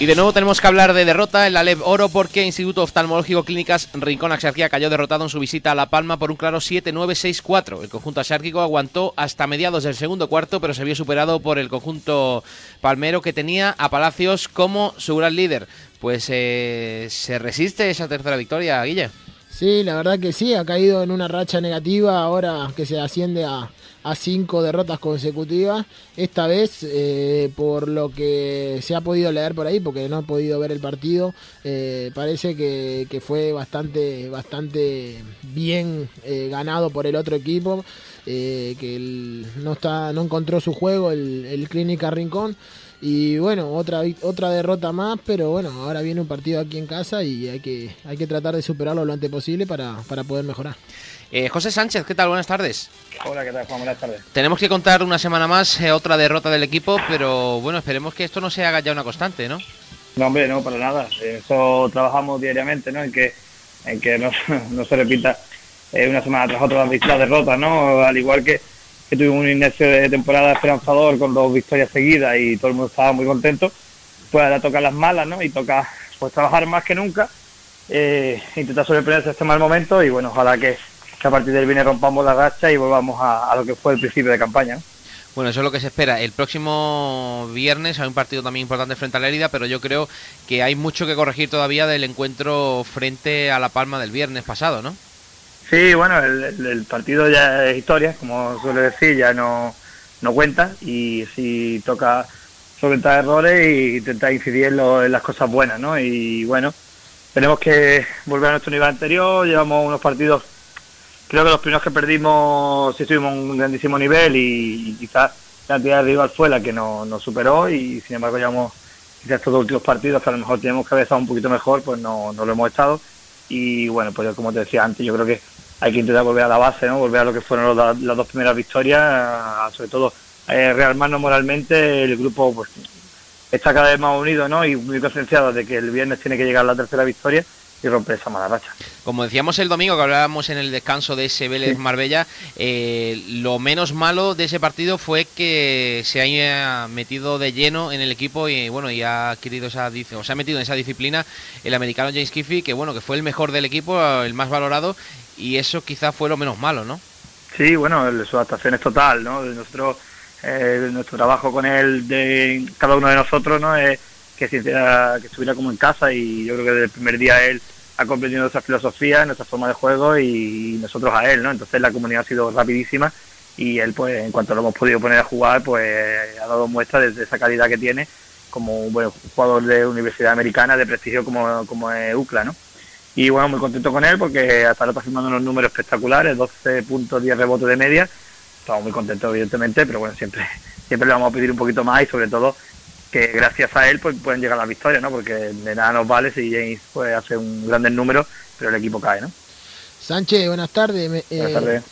Y de nuevo tenemos que hablar de derrota en la LEB Oro porque Instituto Oftalmológico Clínicas Rincón Axarquía cayó derrotado en su visita a La Palma por un claro 7-9-6-4. El conjunto axárquico aguantó hasta mediados del segundo cuarto, pero se vio superado por el conjunto palmero que tenía a Palacios como su gran líder. Pues eh, se resiste esa tercera victoria, Guille. Sí, la verdad que sí, ha caído en una racha negativa ahora que se asciende a, a cinco derrotas consecutivas. Esta vez, eh, por lo que se ha podido leer por ahí, porque no he podido ver el partido, eh, parece que, fue bastante, bastante bien eh, ganado por el otro equipo, eh, que el- no, está, no encontró su juego el, el Clínica Rincón. Y bueno, otra otra derrota más, pero bueno, ahora viene un partido aquí en casa y hay que, hay que tratar de superarlo lo antes posible para, para poder mejorar. Eh, José Sánchez, ¿qué tal? Buenas tardes. Hola, ¿qué tal, Juan? Buenas tardes. Tenemos que contar una semana más eh, otra derrota del equipo, pero bueno, esperemos que esto no se haga ya una constante, ¿no? No, hombre, no, para nada. Eso trabajamos diariamente, ¿no? En que, en que no, no se repita eh, una semana tras otra las derrotas, ¿no? Al igual que, que tuvimos un inicio de temporada esperanzador con dos victorias seguidas y todo el mundo estaba muy contento, pues ahora toca las malas, ¿no? Y toca pues trabajar más que nunca, eh, intentar sobreponerse a este mal momento y bueno, ojalá que, que a partir del viernes rompamos la racha y volvamos a, a lo que fue el principio de campaña, ¿no? Bueno, eso es lo que se espera. El próximo viernes hay un partido también importante frente a la herida, pero yo creo que hay mucho que corregir todavía del encuentro frente a La Palma del viernes pasado, ¿no? Sí, bueno, el, partido ya es historia, como suele decir, ya no, no cuenta y si toca solventar errores e intentar incidir en, lo- en las cosas buenas, ¿no? Y bueno, tenemos que volver a nuestro nivel anterior, llevamos unos partidos, creo que los primeros que perdimos sí estuvimos en un grandísimo nivel y, y quizás la cantidad de rival fue la que nos, nos superó y sin embargo llevamos quizás estos dos últimos partidos que a lo mejor tenemos que un poquito mejor, pues no, lo hemos estado y bueno, pues como te decía antes, yo creo que hay que intentar volver a la base, ¿no? Volver a lo que fueron las dos primeras victorias, sobre todo eh, rearmarnos moralmente, el grupo pues está cada vez más unido ¿no? y muy concienciado de que el viernes tiene que llegar la tercera victoria y romper esa mala racha. Como decíamos el domingo, que hablábamos en el descanso de ese Vélez Marbella, eh, lo menos malo de ese partido fue que se haya metido de lleno en el equipo y bueno, y ha adquirido esa o se ha metido en esa disciplina el americano James Kiffy, que bueno, que fue el mejor del equipo, el más valorado, y eso quizás fue lo menos malo, ¿no? Sí, bueno, su adaptación es total, ¿no? Nuestro, eh, nuestro trabajo con él, de cada uno de nosotros, ¿no? Es que, que estuviera como en casa y yo creo que desde el primer día él ha comprendido nuestra filosofía, nuestra forma de juego y nosotros a él, ¿no? Entonces la comunidad ha sido rapidísima y él, pues, en cuanto lo hemos podido poner a jugar, pues ha dado muestra de esa calidad que tiene como un buen jugador de universidad americana de prestigio como, como es UCLA, ¿no? Y bueno, muy contento con él porque hasta ahora está firmando unos números espectaculares, 12 puntos, 10 rebotes de media. Estamos muy contentos, evidentemente, pero bueno, siempre, siempre le vamos a pedir un poquito más y sobre todo que gracias a él pues pueden llegar a la victoria, ¿no? Porque de nada nos vale si James pues, hace un grande número, pero el equipo cae, ¿no? Sánchez, buenas tardes. buenas eh, tardes.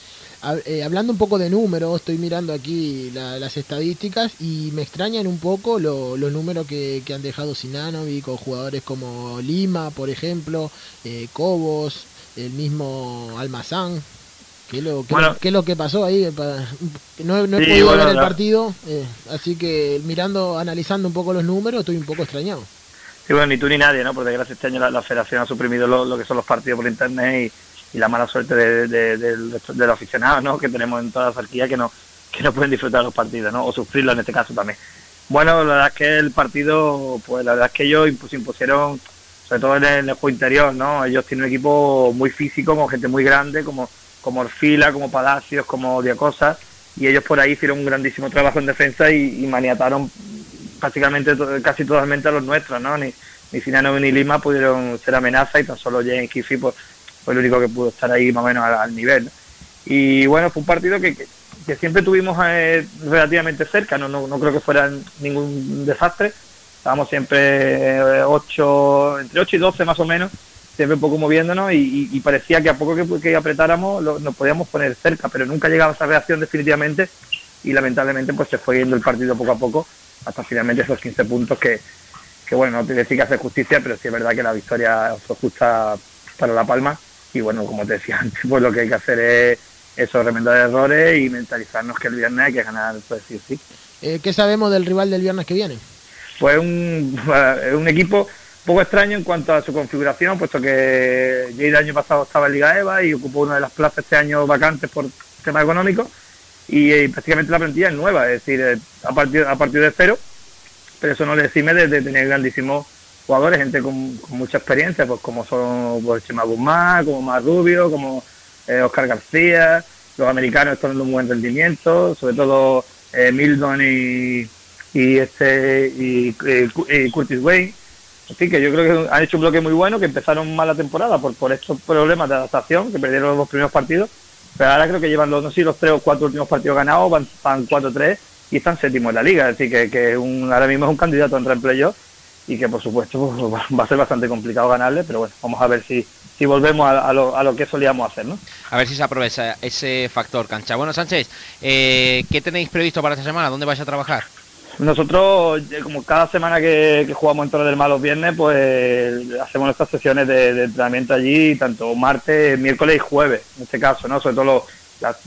Eh, hablando un poco de números, estoy mirando aquí las estadísticas y me extrañan un poco los números que, han dejado Sinanovi con jugadores como Lima, por ejemplo, eh, Cobos, el mismo Almazán. ¿Qué es lo, qué, lo que pasó ahí? No, he podido ver el partido, eh, así que mirando, analizando un poco los números, estoy un poco extrañado. Sí, bueno, ni tú ni nadie, ¿no? Por desgracia este año la, federación ha suprimido lo, que son los partidos por internet y, la mala suerte de, los aficionados, ¿no? Que tenemos en toda la zarquía que no, que no pueden disfrutar los partidos, ¿no? O sufrirlo en este caso también. Bueno, la verdad es que el partido, pues la verdad es que ellos se impusieron, sobre todo en el, juego interior, ¿no? Ellos tienen un equipo muy físico, con gente muy grande, como como Orfila, como Palacios, como Diacosa, y ellos por ahí hicieron un grandísimo trabajo en defensa y, maniataron prácticamente casi totalmente a los nuestros, ¿no? Ni, ni Finano ni Lima pudieron ser amenaza y tan solo James Kiffy pues, fue el único que pudo estar ahí más o menos al, nivel. Y bueno, fue un partido que, que, siempre tuvimos eh, relativamente cerca, no, no, no creo que fuera ningún desastre, estábamos siempre eh, ocho, entre 8 y 12 más o menos, siempre un poco moviéndonos y, parecía que a poco que, apretáramos nos podíamos poner cerca, pero nunca llegaba esa reacción definitivamente y lamentablemente pues se fue yendo el partido poco a poco hasta finalmente esos 15 puntos que, que bueno, no te decir que hace justicia, pero sí es verdad que la victoria fue justa para La Palma y bueno, como te decía antes, pues lo que hay que hacer es eso, remendar errores y mentalizarnos que el viernes hay que ganar, pues sí, sí. Eh, ¿Qué sabemos del rival del viernes que viene? Pues un, un equipo poco extraño en cuanto a su configuración, puesto que ya el año pasado estaba en Liga EVA y ocupó una de las plazas este año vacantes por tema económico y, eh, prácticamente la plantilla es nueva, es decir, eh, a partir, a partir de cero, pero eso no le decime de, tener grandísimos jugadores, gente con, mucha experiencia, pues como son pues, Chema Guzmán, como Mar Rubio, como eh, Oscar García, los americanos están dando un buen rendimiento, sobre todo eh, Mildon y, y este y Curtis Wayne Sí, que yo creo que han hecho un bloque muy bueno, que empezaron mal la temporada por, por estos problemas de adaptación, que perdieron los dos primeros partidos, pero ahora creo que llevan los, no sé, los tres o cuatro últimos partidos ganados, van, van 4-3 y están séptimos en la liga, decir, que, que un, ahora mismo es un candidato a entrar en playoff y que por supuesto pues, va a ser bastante complicado ganarle, pero bueno, vamos a ver si, si volvemos a, lo, a lo que solíamos hacer, ¿no? A ver si se aprovecha ese factor cancha. Bueno, Sánchez, eh, ¿qué tenéis previsto para esta semana? ¿Dónde vais a trabajar? Nosotros, eh, como cada semana que, jugamos en Torre del Mar los viernes, pues hacemos nuestras sesiones de, entrenamiento allí, tanto martes, miércoles y jueves, en este caso, ¿no? Sobre todo las,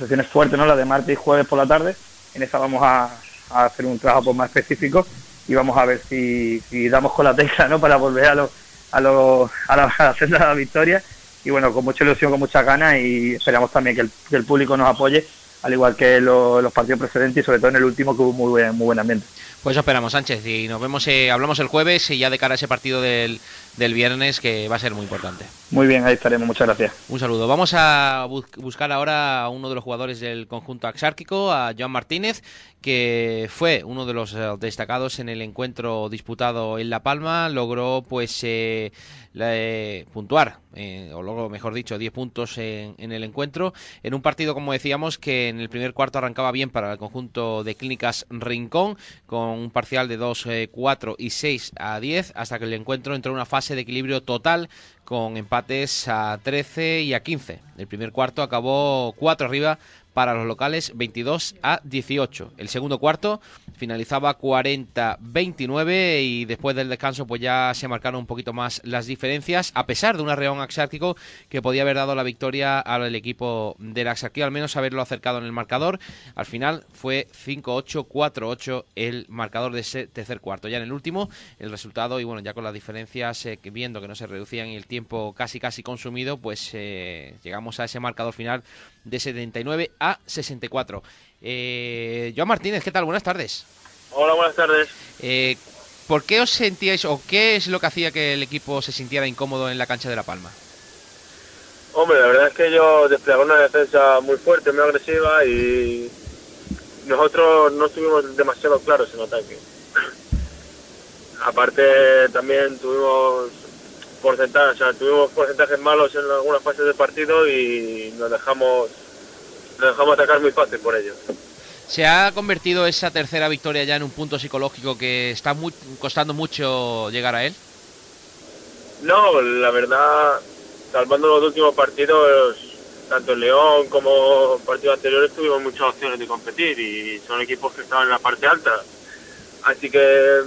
sesiones fuertes, ¿no? Las de martes y jueves por la tarde. En esa vamos a, hacer un trabajo pues, más específico y vamos a ver si, damos con la tecla, ¿no? Para volver a, los a, los a, la, la la victoria. Y bueno, con mucha ilusión, con muchas ganas y esperamos también que el, que el público nos apoye al igual que los partidos precedentes y sobre todo en el último que hubo muy buen, muy buen ambiente. Pues esperamos, Sánchez, y nos vemos, eh, hablamos el jueves y ya de cara a ese partido del, del viernes que va a ser muy importante. Muy bien, ahí estaremos, muchas gracias. Un saludo. Vamos a buscar ahora a uno de los jugadores del conjunto axárquico, a Joan Martínez, que fue uno de los eh, destacados en el encuentro disputado en La Palma, logró pues eh, eh, puntuar, o luego mejor dicho, 10 puntos en, el encuentro, en un partido como decíamos que en el primer cuarto arrancaba bien para el conjunto de Clínicas Rincón, con un parcial de 2, 4 y 6 a 10, hasta que el encuentro entró en una fase de equilibrio total con empates a 13 y a 15. El primer cuarto acabó 4 arriba para los locales 22 a 18. El segundo cuarto finalizaba 40-29 y después del descanso pues ya se marcaron un poquito más las diferencias a pesar de un arreón axárquico que podía haber dado la victoria al equipo del Axarquía, al menos haberlo acercado en el marcador. Al final fue 5-8, 4-8 el marcador de ese tercer cuarto. Ya en el último el resultado y bueno, ya con las diferencias eh, viendo que no se reducían y el tiempo casi casi consumido, pues eh, llegamos a ese marcador final de 79 a 64. Eh, Joan Martínez, ¿qué tal? Buenas tardes. Hola, buenas tardes. Eh, ¿Por qué os sentíais o qué es lo que hacía que el equipo se sintiera incómodo en la cancha de La Palma? Hombre, la verdad es que ellos desplegaron una defensa muy fuerte, muy agresiva y nosotros no estuvimos demasiado claros en ataque. Aparte también tuvimos porcentajes, o sea, tuvimos porcentajes malos en algunas fases del partido y nos dejamos nos dejamos atacar muy fácil por ello. ¿Se ha convertido esa tercera victoria ya en un punto psicológico que está muy, costando mucho llegar a él? No, la verdad, salvando los últimos partidos, tanto en León como partidos anteriores tuvimos muchas opciones de competir y son equipos que estaban en la parte alta. Así que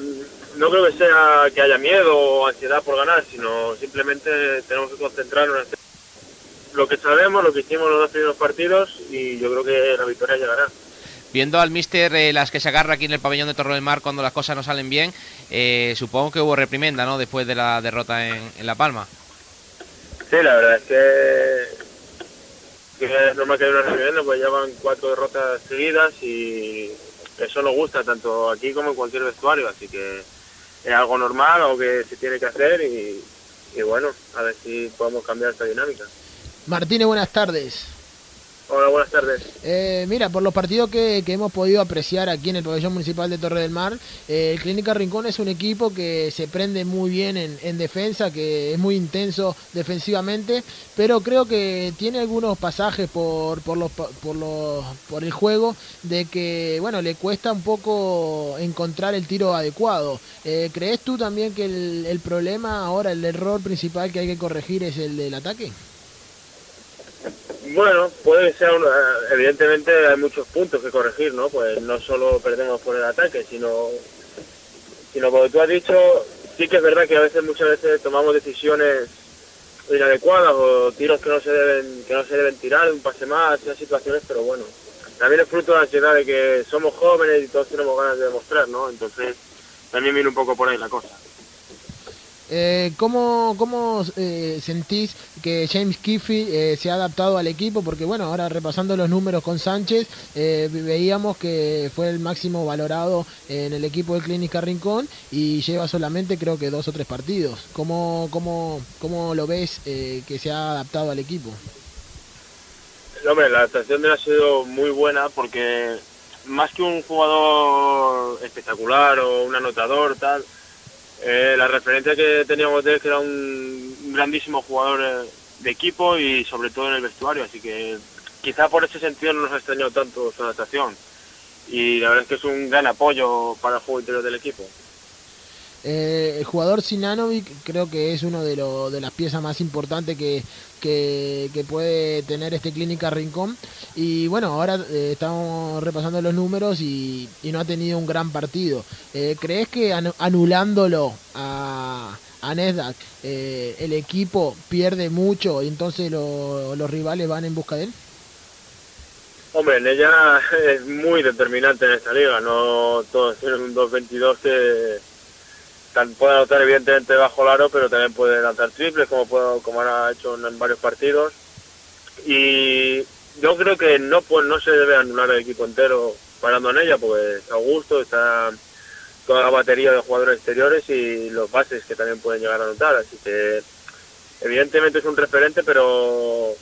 no creo que sea que haya miedo o ansiedad por ganar, sino simplemente tenemos que concentrarnos en hacer lo que sabemos, lo que hicimos los dos primeros partidos y yo creo que la victoria llegará. Viendo al míster eh, las que se agarra aquí en el pabellón de Torre del Mar cuando las cosas no salen bien, eh, supongo que hubo reprimenda, ¿no? Después de la derrota en, en La Palma. Sí, la verdad es que, que es normal que haya una reprimenda, pues ya van cuatro derrotas seguidas y eso nos gusta tanto aquí como en cualquier vestuario, así que es algo normal, algo que se tiene que hacer y, y bueno, a ver si podemos cambiar esta dinámica. Martínez, buenas tardes. Hola, buenas tardes. Eh, mira, por los partidos que, que, hemos podido apreciar aquí en el pabellón municipal de Torre del Mar, eh, el Clínica Rincón es un equipo que se prende muy bien en, en, defensa, que es muy intenso defensivamente, pero creo que tiene algunos pasajes por, por, los, por, los, por el juego de que, bueno, le cuesta un poco encontrar el tiro adecuado. Eh, ¿Crees tú también que el, el problema ahora, el error principal que hay que corregir es el del ataque? Bueno, puede ser, una, evidentemente hay muchos puntos que corregir, ¿no? Pues no solo perdemos por el ataque, sino, sino como tú has dicho, sí que es verdad que a veces, muchas veces tomamos decisiones inadecuadas o tiros que no se deben, que no se deben tirar, un pase más, esas situaciones, pero bueno, también es fruto de la ansiedad de que somos jóvenes y todos tenemos ganas de demostrar, ¿no? Entonces, también viene un poco por ahí la cosa. Eh, ¿Cómo, cómo eh, sentís que James Kiffy eh, se ha adaptado al equipo? Porque bueno, ahora repasando los números con Sánchez, eh, veíamos que fue el máximo valorado en el equipo de Clínica Rincón y lleva solamente creo que dos o tres partidos. ¿Cómo, cómo, cómo lo ves eh, que se ha adaptado al equipo? Hombre, la adaptación de él ha sido muy buena porque más que un jugador espectacular o un anotador, tal, eh, la referencia que teníamos de él que era un grandísimo jugador eh, de equipo y sobre todo en el vestuario, así que quizá por ese sentido no nos ha extrañado tanto su adaptación y la verdad es que es un gran apoyo para el juego interior del equipo. Eh, el jugador Sinanovic creo que es uno de, de las piezas más importantes que, puede tener este Clínica Rincón. Y bueno, ahora eh, estamos repasando los números y, y, no ha tenido un gran partido. Eh, ¿Crees que anulándolo a, a el equipo pierde mucho y entonces lo, los rivales van en busca de él? Hombre, en ella es muy determinante en esta liga, no todos tienen un 2-22 que puede anotar evidentemente bajo el aro, pero también puede lanzar triples como puedo, como ha hecho en, en, varios partidos. Y yo creo que no pues no se debe anular el equipo entero parando en ella, pues Augusto está toda la batería de jugadores exteriores y los bases que también pueden llegar a anotar, así que evidentemente es un referente, pero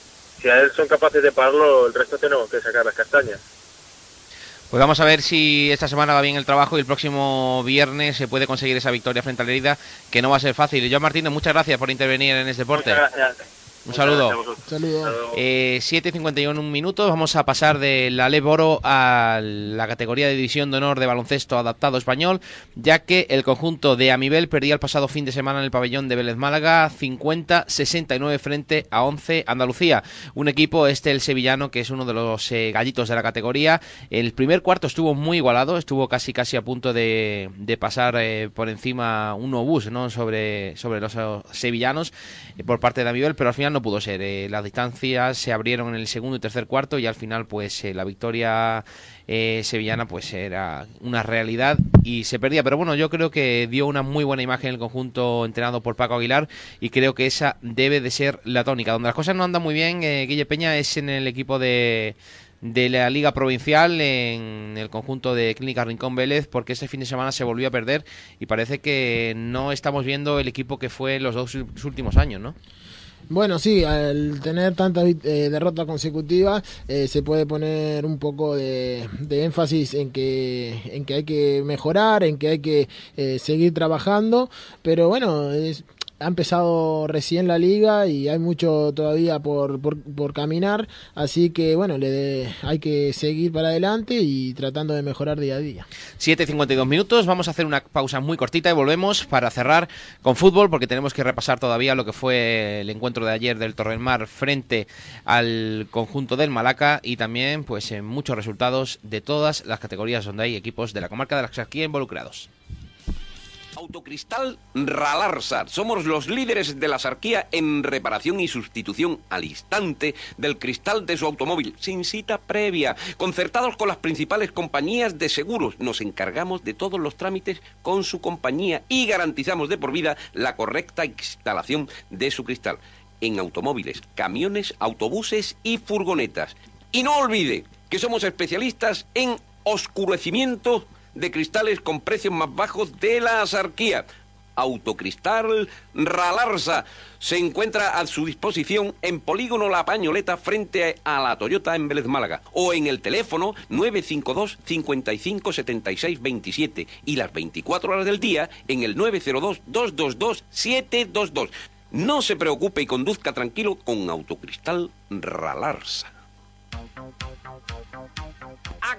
si a él son capaces de pararlo, el resto tenemos que sacar las castañas. Pues vamos a ver si esta semana va bien el trabajo y el próximo viernes se puede conseguir esa victoria frente a la herida, que no va a ser fácil. Y yo, Martínez, muchas gracias por intervenir en este deporte. Gracias. Un saludo. Saludo. Eh, 7.51 minutos. Vamos a pasar de la Leboro a la categoría de división de honor de baloncesto adaptado español, ya que el conjunto de Amibel perdía el pasado fin de semana en el pabellón de Vélez Málaga 50-69 frente a 11 Andalucía. Un equipo, este el sevillano, que es uno de los eh, gallitos de la categoría. El primer cuarto estuvo muy igualado, estuvo casi casi a punto de, de pasar eh, por encima un obús ¿no? sobre, sobre los eh, sevillanos eh, por parte de Amibel, pero al final no pudo ser. Eh, las distancias se abrieron en el segundo y tercer cuarto y al final pues eh, la victoria eh, sevillana pues era una realidad y se perdía. Pero bueno, yo creo que dio una muy buena imagen el conjunto entrenado por Paco Aguilar y creo que esa debe de ser la tónica. Donde las cosas no andan muy bien, eh, Guille Peña es en el equipo de de la Liga Provincial en el conjunto de Clínica Rincón Vélez porque este fin de semana se volvió a perder y parece que no estamos viendo el equipo que fue los dos últimos años, ¿no? Bueno, sí, al tener tantas eh, derrotas consecutivas eh, se puede poner un poco de, énfasis en que, en que hay que mejorar, en que hay que eh, seguir trabajando, pero bueno, es, ha empezado recién la liga y hay mucho todavía por, por, por caminar, así que bueno, le de- hay que seguir para adelante y tratando de mejorar día a día. 7.52 minutos, vamos a hacer una pausa muy cortita y volvemos para cerrar con fútbol porque tenemos que repasar todavía lo que fue el encuentro de ayer del Torremar frente al conjunto del Malaca y también pues en muchos resultados de todas las categorías donde hay equipos de la comarca de la Axarquía involucrados. Autocristal Ralarsar. Somos los líderes de la sarquía en reparación y sustitución al instante del cristal de su automóvil, sin cita previa. Concertados con las principales compañías de seguros, nos encargamos de todos los trámites con su compañía y garantizamos de por vida la correcta instalación de su cristal en automóviles, camiones, autobuses y furgonetas. Y no olvide que somos especialistas en oscurecimiento de cristales con precios más bajos de la asarquía. Autocristal Ralarsa se encuentra a su disposición en Polígono La Pañoleta frente a la Toyota en Vélez Málaga o en el teléfono 952 55 76 27 y las 24 horas del día en el 902 222 722. No se preocupe y conduzca tranquilo con Autocristal Ralarsa.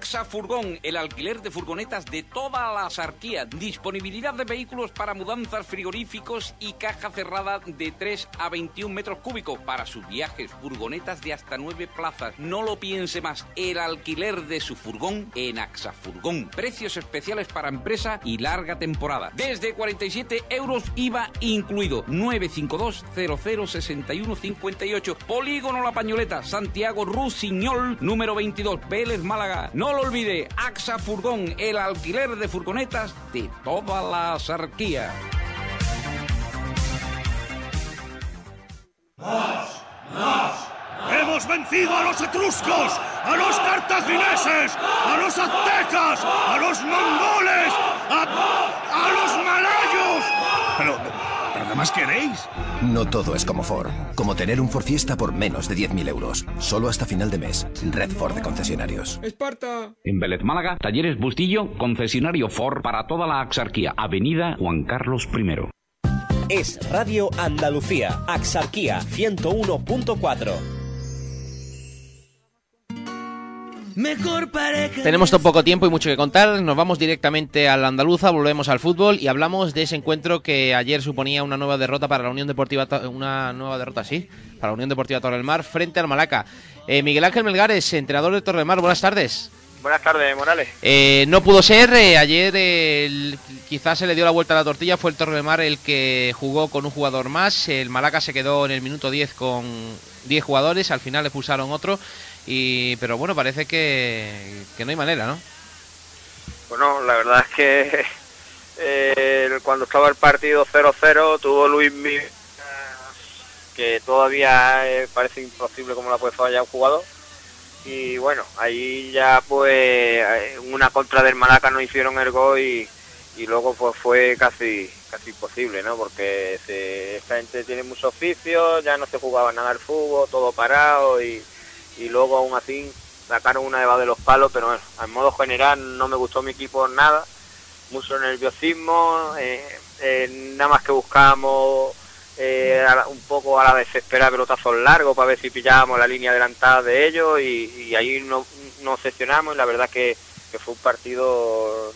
AXA Furgón, el alquiler de furgonetas de toda la sarquía. Disponibilidad de vehículos para mudanzas frigoríficos y caja cerrada de 3 a 21 metros cúbicos. Para sus viajes, furgonetas de hasta 9 plazas. No lo piense más. El alquiler de su furgón en AXA Furgón. Precios especiales para empresa y larga temporada. Desde 47 euros IVA incluido. 952 0061 58. Polígono La Pañoleta, Santiago Rusiñol, número 22, Vélez Málaga. No lo olvide, AXA Furgón, el alquiler de furgonetas de toda la asarquía. ¡Hemos vencido a los etruscos, a los cartagineses, a los aztecas, a los mongoles, a, a los malayos! Pero, ¿pero qué más queréis? No todo es como Ford. Como tener un Ford Fiesta por menos de 10.000 euros. Solo hasta final de mes. Red Ford de concesionarios. Esparta. En Vélez Málaga, Talleres Bustillo, concesionario Ford para toda la Axarquía. Avenida Juan Carlos I. Es Radio Andalucía, Axarquía 101.4. Mejor pareja. Tenemos tan poco tiempo y mucho que contar. Nos vamos directamente al andaluza, volvemos al fútbol y hablamos de ese encuentro que ayer suponía una nueva derrota para la Unión Deportiva, una nueva derrota, sí, para la Unión Deportiva Torre del Mar frente al Malaca. Eh, Miguel Ángel Melgares, entrenador de Torre del Mar, buenas tardes. Buenas tardes, Morales. Eh, no pudo ser, eh, ayer eh, el- quizás se le dio la vuelta a la tortilla, fue el Torre del Mar el que jugó con un jugador más, el Malaca se quedó en el minuto 10 con 10 jugadores, al final le expulsaron otro, y pero bueno, parece que, no hay manera, ¿no? Bueno, la verdad es que eh, cuando estaba el partido 0-0 tuvo Luis Mi que todavía eh, parece imposible cómo la puede fallar un jugador. Y bueno, ahí ya pues una contra del Malaca no hicieron el gol y, y luego pues fue casi casi imposible, ¿no? Porque se- esta gente tiene mucho oficio, ya no se jugaba nada al fútbol, todo parado y, y luego aún así sacaron una de de los palos, pero bueno, al modo general no me gustó mi equipo nada, mucho nerviosismo, eh, eh, nada más que buscábamos eh, un poco a la desesperada pelotazos largos para ver si pillábamos la línea adelantada de ellos y, ahí nos no obsesionamos y la verdad que, fue un partido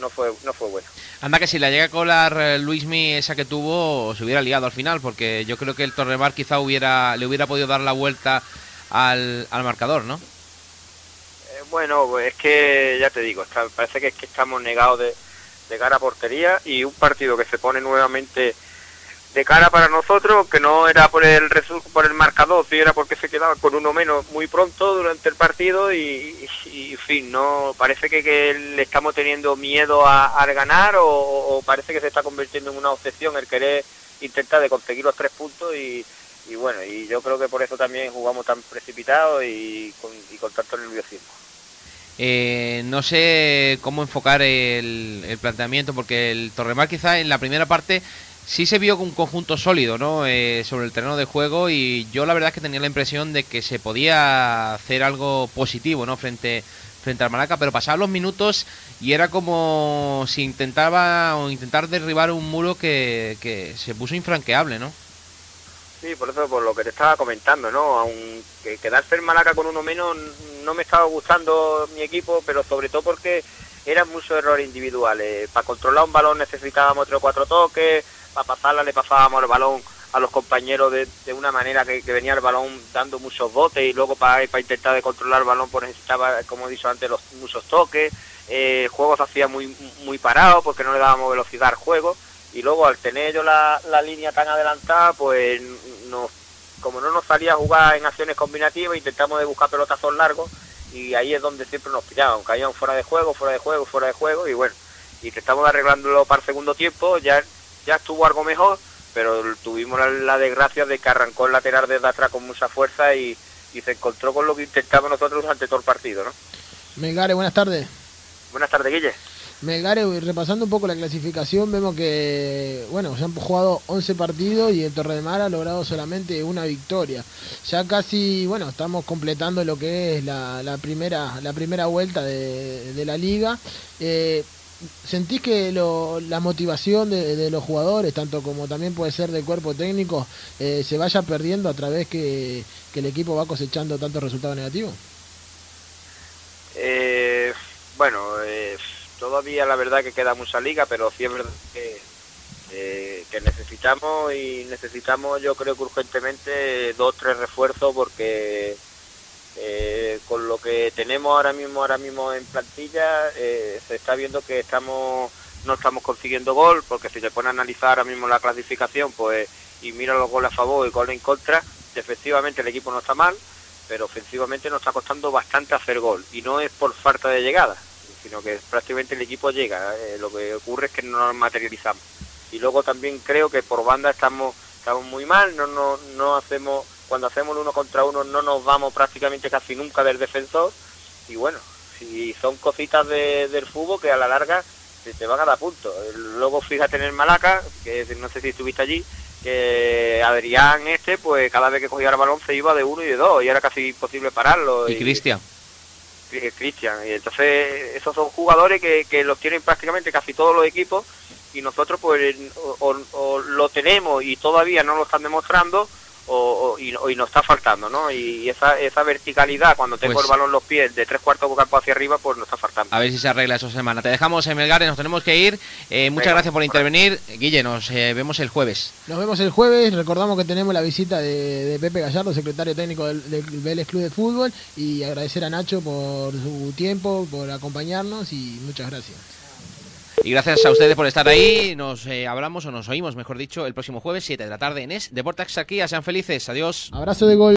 no fue no fue bueno. Anda que si la llega a colar eh, Luismi esa que tuvo se hubiera liado al final porque yo creo que el Torremar quizá hubiera le hubiera podido dar la vuelta al, al marcador, ¿no? Eh, bueno, es que ya te digo, parece que es que estamos negados de, cara a portería y un partido que se pone nuevamente de cara para nosotros, que no era por el por el marcador, si era porque se quedaba con uno menos muy pronto durante el partido y, en fin, no parece que, le estamos teniendo miedo a, ganar o, parece que se está convirtiendo en una obsesión el querer intentar de conseguir los tres puntos y, bueno, y yo creo que por eso también jugamos tan precipitados y con, y con tanto nerviosismo. Eh, no sé cómo enfocar el, el planteamiento porque el Torremar quizá en la primera parte sí se vio un conjunto sólido ¿no? Eh, sobre el terreno de juego y yo la verdad es que tenía la impresión de que se podía hacer algo positivo ¿no? frente, frente al Malaca, pero pasaban los minutos y era como si intentaba o intentar derribar un muro que, que se puso infranqueable, ¿no? Sí, por eso, por lo que te estaba comentando, ¿no? Aunque quedarse en Malaca con uno menos no me estaba gustando mi equipo, pero sobre todo porque eran muchos errores individuales. Para controlar un balón necesitábamos tres o cuatro toques, para pasarla le pasábamos el balón a los compañeros de, de una manera que, venía el balón dando muchos botes y luego para, para intentar de controlar el balón pues necesitaba, como he dicho antes, los muchos toques. Eh, el juego se hacía muy, muy parado porque no le dábamos velocidad al juego y luego al tener yo la, la línea tan adelantada pues nos, como no nos salía a jugar en acciones combinativas intentamos de buscar pelotazos largos y ahí es donde siempre nos pillaban, caían fuera de juego, fuera de juego, fuera de juego y bueno, y que estamos arreglándolo para el segundo tiempo, ya ya estuvo algo mejor, pero tuvimos la, desgracia de que arrancó el lateral desde atrás con mucha fuerza y, se encontró con lo que intentamos nosotros ante todo el partido, ¿no? Melgare, buenas tardes. Buenas tardes, Guille. Melgare, repasando un poco la clasificación, vemos que, bueno, se han jugado 11 partidos y el Torre de Mar ha logrado solamente una victoria. Ya casi, bueno, estamos completando lo que es la, primera, la primera vuelta de, la liga. Eh, ¿Sentís que la motivación de, los jugadores, tanto como también puede ser del cuerpo técnico, eh, se vaya perdiendo a través que, el equipo va cosechando tantos resultados negativos? Eh, bueno, eh, todavía la verdad que queda mucha liga, pero sí es verdad que, que necesitamos y necesitamos yo creo que urgentemente dos tres refuerzos porque eh, con lo que tenemos ahora mismo ahora mismo en plantilla eh, se está viendo que estamos no estamos consiguiendo gol porque si se pone a analizar ahora mismo la clasificación pues y mira los goles a favor y goles en contra efectivamente el equipo no está mal pero ofensivamente nos está costando bastante hacer gol y no es por falta de llegada sino que prácticamente el equipo llega eh, lo que ocurre es que no nos materializamos y luego también creo que por banda estamos estamos muy mal no no no hacemos cuando hacemos uno contra uno no nos vamos prácticamente casi nunca del defensor y bueno, si son cositas del fútbol que a la larga se te van a dar puntos. Luego fíjate en el Malaca, que no sé si estuviste allí, que Adrián este, pues cada vez que cogía el balón se iba de uno y de dos y era casi imposible pararlo. Y, Cristian. Cristian, y entonces esos son jugadores que, que los tienen prácticamente casi todos los equipos y nosotros pues o lo tenemos y todavía no lo están demostrando o, y, nos está faltando, ¿no? Y esa, esa verticalidad cuando tengo pues el balón en los pies de tres cuartos de campo hacia arriba, pues nos está faltando. A ver si se arregla esa semana. Te dejamos en Melgares, nos tenemos que ir. Eh, muchas gracias por intervenir. Guille, nos eh, vemos el jueves. Nos vemos el jueves. Recordamos que tenemos la visita de, Pepe Gallardo, secretario técnico del, del Vélez Club de Fútbol, y agradecer a Nacho por su tiempo, por acompañarnos y muchas gracias. Y gracias a ustedes por estar ahí. Nos eh, hablamos o nos oímos, mejor dicho, el próximo jueves, 7 de la tarde en Es Deportax aquí. Sean felices. Adiós. Abrazo de gol.